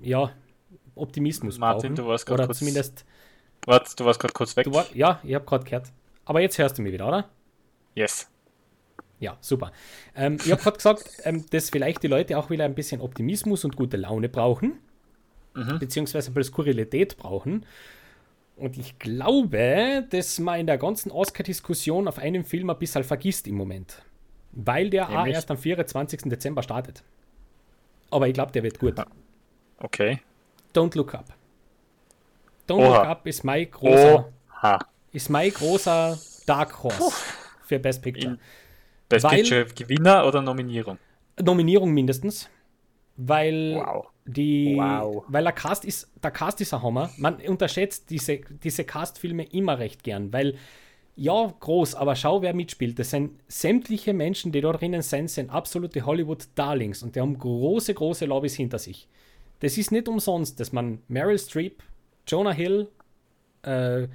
ja, Optimismus Martin, brauchen. du warst grad Oder kurz- zumindest, Warte, du warst gerade kurz weg. war, ja, ich habe gerade gehört. Aber jetzt hörst du mich wieder, oder? yes. Ja, super. Ähm, ich habe gerade gesagt, ähm, dass vielleicht die Leute auch wieder ein bisschen Optimismus und gute Laune brauchen, Mhm. beziehungsweise ein bisschen Skurrilität brauchen. Und ich glaube, dass man in der ganzen Oscar-Diskussion auf einen Film ein bisschen vergisst im Moment. Weil der auch Nämlich? erst am 24. Dezember startet. Aber ich glaube, der wird gut. Okay. Don't Look Up. Don't Oha. Look Up ist mein großer, Oha. ist mein großer Dark Horse für Best Picture. In Best Weil- Picture Gewinner oder Nominierung? Nominierung mindestens, weil Wow. die, Wow. weil der Cast ist, der Cast ist ein Hammer. Man unterschätzt diese, diese Cast-Filme immer recht gern, weil ja, groß, aber schau, wer mitspielt. Das sind sämtliche Menschen, die dort drinnen sind, sind absolute Hollywood-Darlings und die haben große, große Lobbys hinter sich. Das ist nicht umsonst, dass man Meryl Streep, Jonah Hill, äh,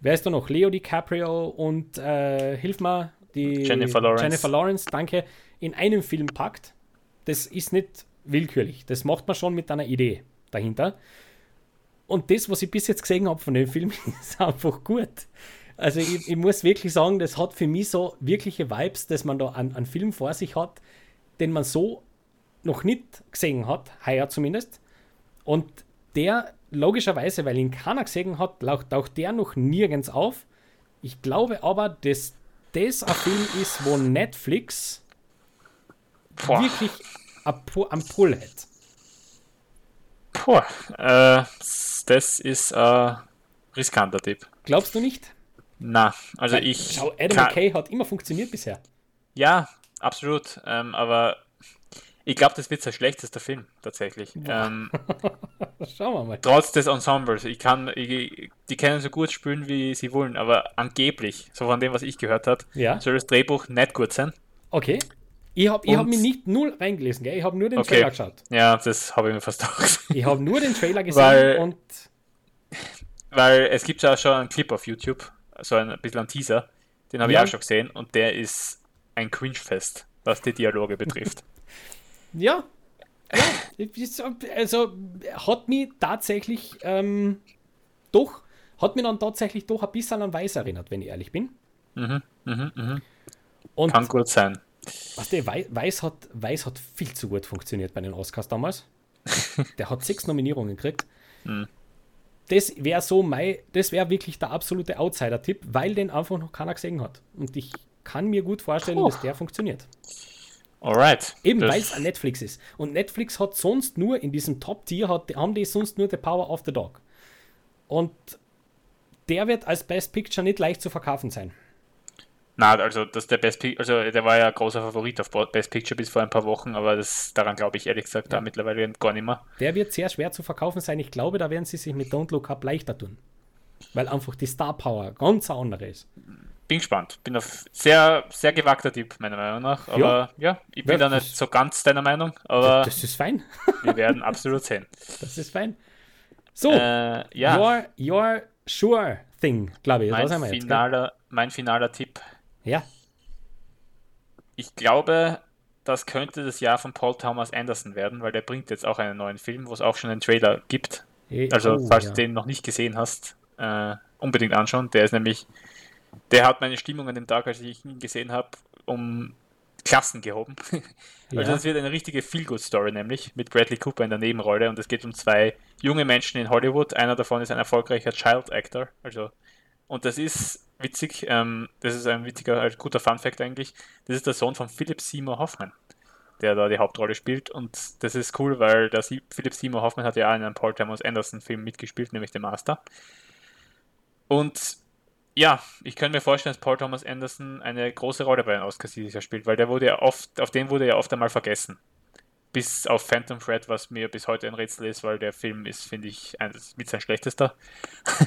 wer ist da noch? Leo DiCaprio und äh, hilf mir, die Jennifer Lawrence. Jennifer Lawrence, danke, in einem Film packt. Das ist nicht willkürlich. Das macht man schon mit einer Idee dahinter. Und das, was ich bis jetzt gesehen habe von dem Film, ist einfach gut. Also ich, ich muss wirklich sagen, das hat für mich so wirkliche Vibes, dass man da einen, einen Film vor sich hat, den man so noch nicht gesehen hat, heuer zumindest. Und der logischerweise, weil ihn keiner gesehen hat, taucht der noch nirgends auf. Ich glaube aber, dass das ein Film ist, wo Netflix Boah. wirklich am Pull hat. Puh, äh, das ist ein riskanter Tipp. Glaubst du nicht? Na, also ich. Schau, Adam McKay hat immer funktioniert bisher. Ja, absolut. Ähm, aber ich glaube, das wird sein schlechtester Film, tatsächlich. Ähm, Schauen wir mal. Trotz des Ensembles. Ich kann, ich, die können so gut spielen, wie sie wollen, aber angeblich, so von dem, was ich gehört habe, ja. soll das Drehbuch nicht gut sein. Okay. Ich habe hab mich nicht null reingelesen, gell? ich habe nur den okay. Trailer geschaut. Ja, das habe ich mir fast auch Ich habe nur den Trailer gesehen weil, und. Weil es gibt ja schon einen Clip auf YouTube, so ein, ein bisschen ein Teaser, den habe ja. ich auch schon gesehen und der ist ein Cringe-Fest, was die Dialoge betrifft. Ja. ja. Also hat mich tatsächlich ähm, doch, hat mich dann tatsächlich doch ein bisschen an Weiß erinnert, wenn ich ehrlich bin. Mhm, mhm, mhm. Und Kann gut sein. Was der Weiß hat, Weiß hat viel zu gut funktioniert bei den Oscars damals. der hat sechs Nominierungen gekriegt. Mhm. Das wäre so mein, das wäre wirklich der absolute Outsider-Tipp, weil den einfach noch keiner gesehen hat. Und ich kann mir gut vorstellen, Puh. dass der funktioniert. Alright. Eben, weil es ein Netflix ist. Und Netflix hat sonst nur in diesem Top-Tier, haben die sonst nur The Power of the Dog. Und der wird als Best Picture nicht leicht zu verkaufen sein. Na, also das der Best Picture, also der war ja ein großer Favorit auf Best Picture bis vor ein paar Wochen, aber das daran glaube ich ehrlich gesagt ja. da mittlerweile gar nicht mehr. Der wird sehr schwer zu verkaufen sein. Ich glaube, da werden sie sich mit Don't Look Up leichter tun. Weil einfach die Star Power ganz andere ist bin gespannt. Bin auf sehr, sehr gewagter Typ, meiner Meinung nach. Aber ja, ja ich bin ja, da nicht so ganz deiner Meinung. Aber das ist fein. wir werden absolut sehen. Das ist fein. So, äh, ja. your, your sure thing, glaube ich. Mein, Was finaler, jetzt, mein finaler Tipp. Ja. Ich glaube, das könnte das Jahr von Paul Thomas Anderson werden, weil der bringt jetzt auch einen neuen Film, wo es auch schon einen Trailer gibt. Also, oh, falls ja. du den noch nicht gesehen hast, äh, unbedingt anschauen. Der ist nämlich der hat meine Stimmung an dem Tag, als ich ihn gesehen habe, um Klassen gehoben. Ja. Also das wird eine richtige Feel-Good-Story nämlich, mit Bradley Cooper in der Nebenrolle und es geht um zwei junge Menschen in Hollywood. Einer davon ist ein erfolgreicher Child-Actor, also und das ist witzig, ähm, das ist ein witziger, ein guter Fun-Fact eigentlich, das ist der Sohn von Philip Seymour Hoffman, der da die Hauptrolle spielt und das ist cool, weil der Philip Seymour Hoffman hat ja auch in einem Paul Thomas Anderson Film mitgespielt, nämlich The Master. Und ja, ich könnte mir vorstellen, dass Paul Thomas Anderson eine große Rolle bei den Oscars dieses Jahr spielt, weil der wurde ja oft, auf den wurde ja oft einmal vergessen. Bis auf Phantom Thread, was mir bis heute ein Rätsel ist, weil der Film ist, finde ich, mit sein schlechtester.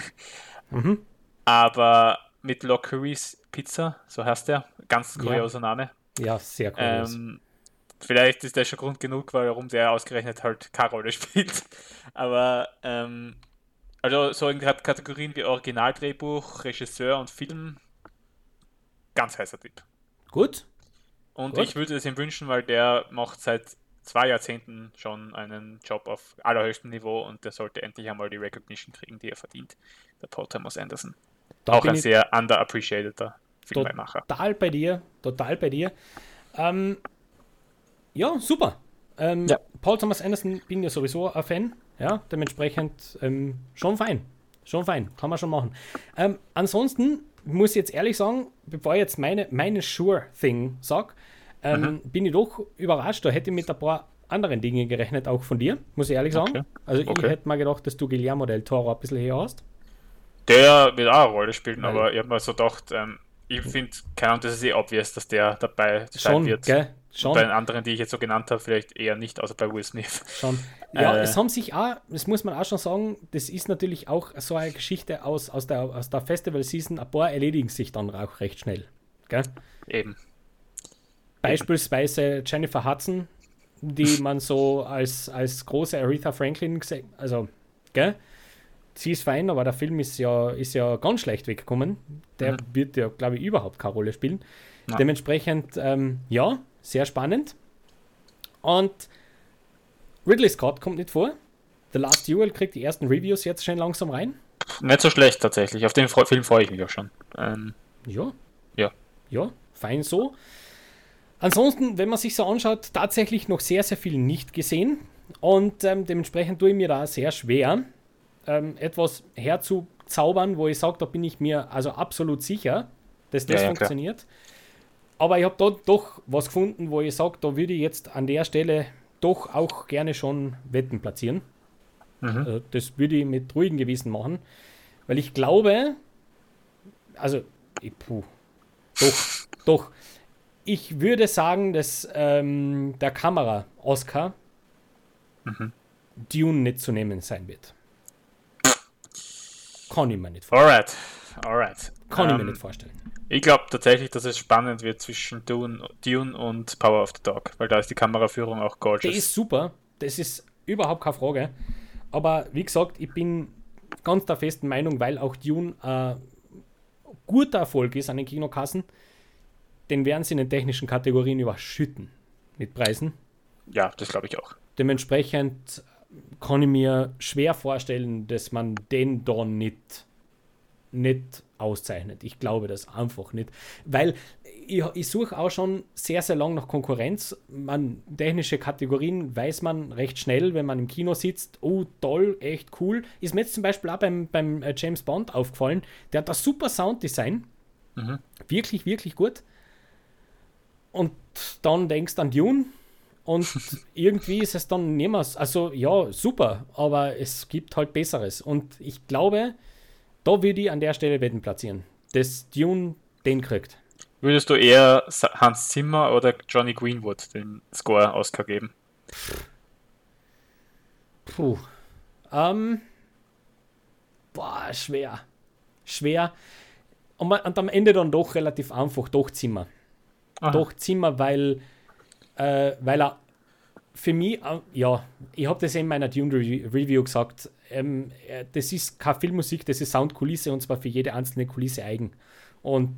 mhm. Aber mit Lockery's Pizza, so heißt der, ganz kurioser ja. Name. Ja, sehr kurios. Ähm, vielleicht ist der schon Grund genug, warum der ausgerechnet halt keine Rolle spielt. Aber ähm, also so in Kategorien wie Originaldrehbuch, Regisseur und Film, ganz heißer Tipp. Gut. Und Gut. ich würde es ihm wünschen, weil der macht seit zwei Jahrzehnten schon einen Job auf allerhöchstem Niveau und der sollte endlich einmal die Recognition kriegen, die er verdient. Der Paul Thomas Anderson. Da Auch ein sehr underappreciated Filmemacher. Total bei dir, total bei dir. Ähm, ja, super. Ähm, ja. Paul Thomas Anderson bin ja sowieso ein Fan. Ja, dementsprechend ähm, schon fein. Schon fein. Kann man schon machen. Ähm, ansonsten muss ich jetzt ehrlich sagen, bevor ich jetzt meine, meine Sure-Thing sage, ähm, mhm. bin ich doch überrascht. Da hätte ich mit ein paar anderen Dingen gerechnet, auch von dir, muss ich ehrlich sagen. Okay. Also okay. ich hätte mal gedacht, dass du Guillermo del Toro ein bisschen her hast. Der wird auch eine Rolle spielen, Weil aber ich habe mir so gedacht, ähm, ich finde, keine Ahnung, das ist eh obvious, dass der dabei sein schon, wird. Gell? Schon. Bei den anderen, die ich jetzt so genannt habe, vielleicht eher nicht, außer bei Will Smith. Schon. Ja, äh, es haben sich auch, das muss man auch schon sagen, das ist natürlich auch so eine Geschichte aus, aus der, aus der Festival-Season. Ein paar erledigen sich dann auch recht schnell. Gell? Eben. Beispielsweise Jennifer Hudson, die man so als, als große Aretha Franklin gesehen also, gell? Sie ist fein, aber der Film ist ja, ist ja ganz schlecht weggekommen. Der mhm. wird ja, glaube ich, überhaupt keine Rolle spielen. Na. Dementsprechend, ähm, ja, sehr spannend. Und Ridley Scott kommt nicht vor. The Last Duel kriegt die ersten Reviews jetzt schon langsam rein. Nicht so schlecht tatsächlich. Auf den Film freue ich mich auch schon. Ähm, ja. Ja. Ja, fein so. Ansonsten, wenn man sich so anschaut, tatsächlich noch sehr, sehr viel nicht gesehen. Und ähm, dementsprechend tue ich mir da sehr schwer. ähm, etwas herzuzaubern, wo ich sage, da bin ich mir also absolut sicher, dass das Ja, ja, funktioniert. Aber ich habe da doch was gefunden, wo ich sage, da würde ich jetzt an der Stelle doch auch gerne schon Wetten platzieren. Mhm. Also das würde ich mit ruhigem Gewissen machen, weil ich glaube, also, ich, puh, doch, doch, ich würde sagen, dass ähm, der Kamera-Oscar Mhm. Dune nicht zu nehmen sein wird. Kann ich mir nicht vorstellen. Alright, alright. Kann ich mir Ähm, nicht vorstellen. Ich glaube tatsächlich, dass es spannend wird zwischen Dune, Dune und Power of the Dog, weil da ist die Kameraführung auch gorgeous. ist super, das ist überhaupt keine Frage. Aber wie gesagt, ich bin ganz der festen Meinung, weil auch Dune ein guter Erfolg ist an den Kinokassen, den werden sie in den technischen Kategorien überschütten mit Preisen. ja, das glaube ich auch. Dementsprechend kann ich mir schwer vorstellen, dass man den da nicht, nicht auszeichnet. Ich glaube das einfach nicht. Weil ich, ich suche auch schon sehr, sehr lang nach Konkurrenz. Man, technische Kategorien weiß man recht schnell, wenn man im Kino sitzt. Oh, toll, echt cool. Ist mir jetzt zum Beispiel auch beim, beim äh, James Bond aufgefallen. Der hat ein super Sounddesign. Mhm. Wirklich, wirklich gut. Und dann denkst du an Dune und irgendwie ist es dann niemals. Also ja, super, aber es gibt halt Besseres. Und ich glaube, da würde ich an der Stelle Wetten platzieren, dass Dune den kriegt. Würdest du eher Hans Zimmer oder Johnny Greenwood den Score Oscar geben? Puh. Ähm. Boah, schwer. Schwer. Und, und am Ende dann doch relativ einfach, doch Zimmer. Aha. Doch Zimmer, weil, äh, weil er für mich, ja, ich habe das in meiner Dune Re- Review gesagt, ähm, äh, das ist keine Filmmusik, das ist Soundkulisse und zwar für jede einzelne Kulisse eigen. Und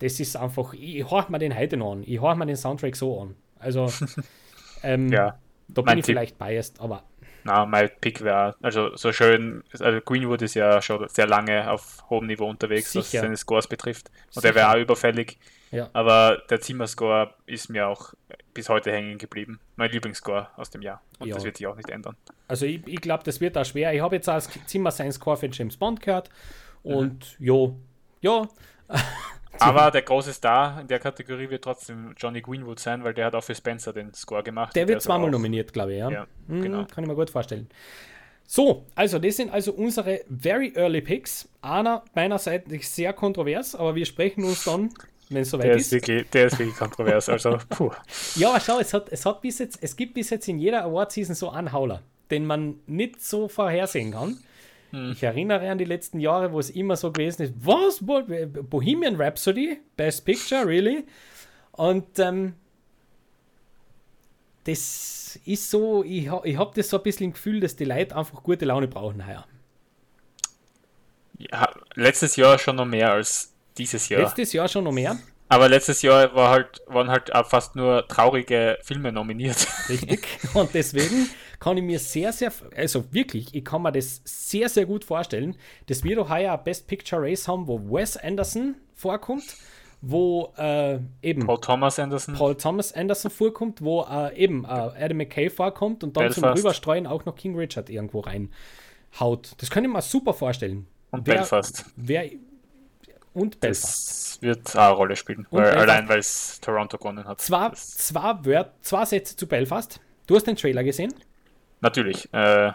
das ist einfach, ich, horch mir den heute noch an, ich horch mir den Soundtrack so an. Also, ähm, Ja, da bin ich Tipp. vielleicht biased, aber na, mein Pick wäre, also so schön, also Greenwood ist ja schon sehr lange auf hohem Niveau unterwegs, was Sicher. seine Scores betrifft. Und Sicher. der wäre auch überfällig. Ja. Aber der Zimmer-Score ist mir auch bis heute hängen geblieben. Mein Lieblingsscore aus dem Jahr. Und Ja. das wird sich auch nicht ändern. Also ich, ich glaube, das wird auch schwer. Ich habe jetzt als Zimmer sein Score für James Bond gehört Mhm. und jo, ja, Aber der große Star in der Kategorie wird trotzdem Johnny Greenwood sein, weil der hat auch für Spencer den Score gemacht. der wird ist zweimal nominiert, glaube ich. Ja, Ja, Mhm, genau. Kann ich mir gut vorstellen. So, also das sind also unsere very early Picks. Einer meinerseits sehr kontrovers, aber wir sprechen uns dann, wenn es soweit Der ist. ist, wirklich, der ist wirklich kontrovers. Also, puh. Ja, aber schau, es, hat, es, hat bis jetzt, es gibt bis jetzt in jeder Award-Season so einen Hauler, den man nicht so vorhersehen kann. Hm. Ich erinnere an die letzten Jahre, wo es immer so gewesen ist, was, Bo- Bohemian Rhapsody, Best Picture, really? Und ähm, das ist so, ich, ich habe das so ein bisschen im Gefühl, dass die Leute einfach gute Laune brauchen heuer. Ja, letztes Jahr schon noch mehr als dieses Jahr. Letztes Jahr schon noch mehr, Aber letztes Jahr war halt, waren halt auch fast nur traurige Filme nominiert. richtig? Und deswegen kann ich mir sehr, sehr, also wirklich, ich kann mir das sehr, sehr gut vorstellen, dass wir doch heuer Best Picture Race haben, wo Wes Anderson vorkommt, wo äh, eben Paul Thomas Anderson. Paul Thomas Anderson vorkommt, wo äh, eben äh, Adam McKay vorkommt und dann zum Belfast. Rüberstreuen auch noch King Richard irgendwo reinhaut. Das kann ich mir super vorstellen. und wer- Belfast. Wer, und Belfast. Das wird eine Rolle spielen. Weil, allein weil es Toronto gewonnen hat. Zwei, zwei, Wört, zwei Sätze zu Belfast. Du hast den Trailer gesehen? natürlich. Äh,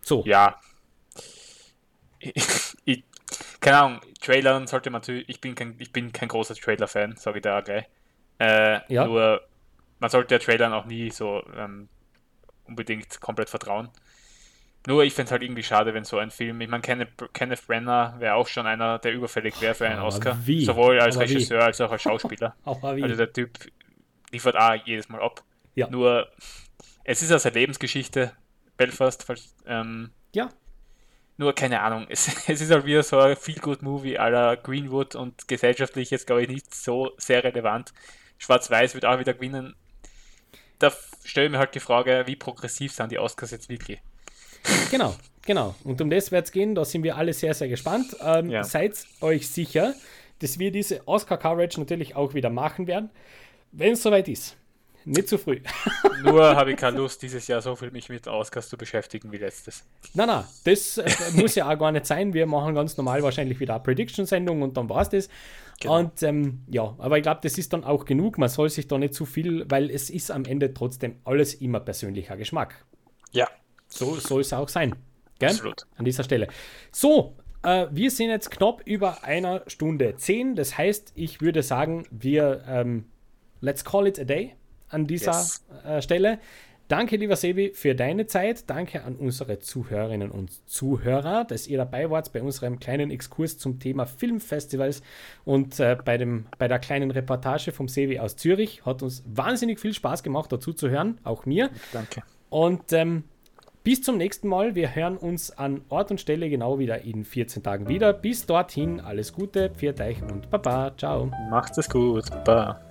So. ja. Ich, ich, keine Ahnung, Trailern sollte man natürlich. Ich bin kein, ich bin kein großer Trailer-Fan, sage ich da auch gleich. Äh, Ja. Nur, man sollte ja Trailern auch nie so ähm, unbedingt komplett vertrauen. Nur ich finde es halt irgendwie schade, wenn so ein Film, ich meine, Kenneth, Kenneth Brenner wäre auch schon einer, der überfällig wäre für einen Aber Oscar. wie? Sowohl als Aber wie? Regisseur als auch als Schauspieler. Wie? Also der Typ liefert auch jedes Mal ab. Ja. Nur, es ist ja seine Lebensgeschichte, Belfast, falls, ähm, ja, nur keine Ahnung, es, es ist halt wieder so ein Feel-Good-Movie aller Greenwood und gesellschaftlich jetzt, glaube ich, nicht so sehr relevant. Schwarz-Weiß wird auch wieder gewinnen. Da stelle ich mir halt die Frage, wie progressiv sind die Oscars jetzt wirklich? Genau, genau. Und um das wird es gehen, da sind wir alle sehr, sehr gespannt. Ähm, Ja. Seid euch sicher, dass wir diese Oscar-Coverage natürlich auch wieder machen werden, wenn es soweit ist. nicht zu früh. Nur habe ich keine Lust, dieses Jahr so viel mich mit Oscars zu beschäftigen wie letztes. Nein, nein, das äh, muss ja auch gar nicht sein. Wir machen ganz normal wahrscheinlich wieder eine Prediction-Sendung und dann war es das. Genau. Und ähm, ja, aber ich glaube, das ist dann auch genug. Man soll sich da nicht zu viel, weil es ist am Ende trotzdem alles immer persönlicher Geschmack. Ja. So soll es auch sein. Gell? Absolut. An dieser Stelle. So, äh, wir sind jetzt knapp über einer Stunde zehn. Das heißt, ich würde sagen, wir ähm, let's call it a day an dieser yes. äh, Stelle. Danke, lieber Sebi, für deine Zeit. Danke an unsere Zuhörerinnen und Zuhörer, dass ihr dabei wart bei unserem kleinen Exkurs zum Thema Filmfestivals und äh, bei, dem, bei der kleinen Reportage vom Sebi aus Zürich. Hat uns wahnsinnig viel Spaß gemacht, dazu zu hören, auch mir. Danke. Und ähm, bis zum nächsten Mal. Wir hören uns an Ort und Stelle genau wieder in 14 Tagen wieder. Bis dorthin alles Gute, pfiat euch und Baba. Ciao. Macht es gut. Baba.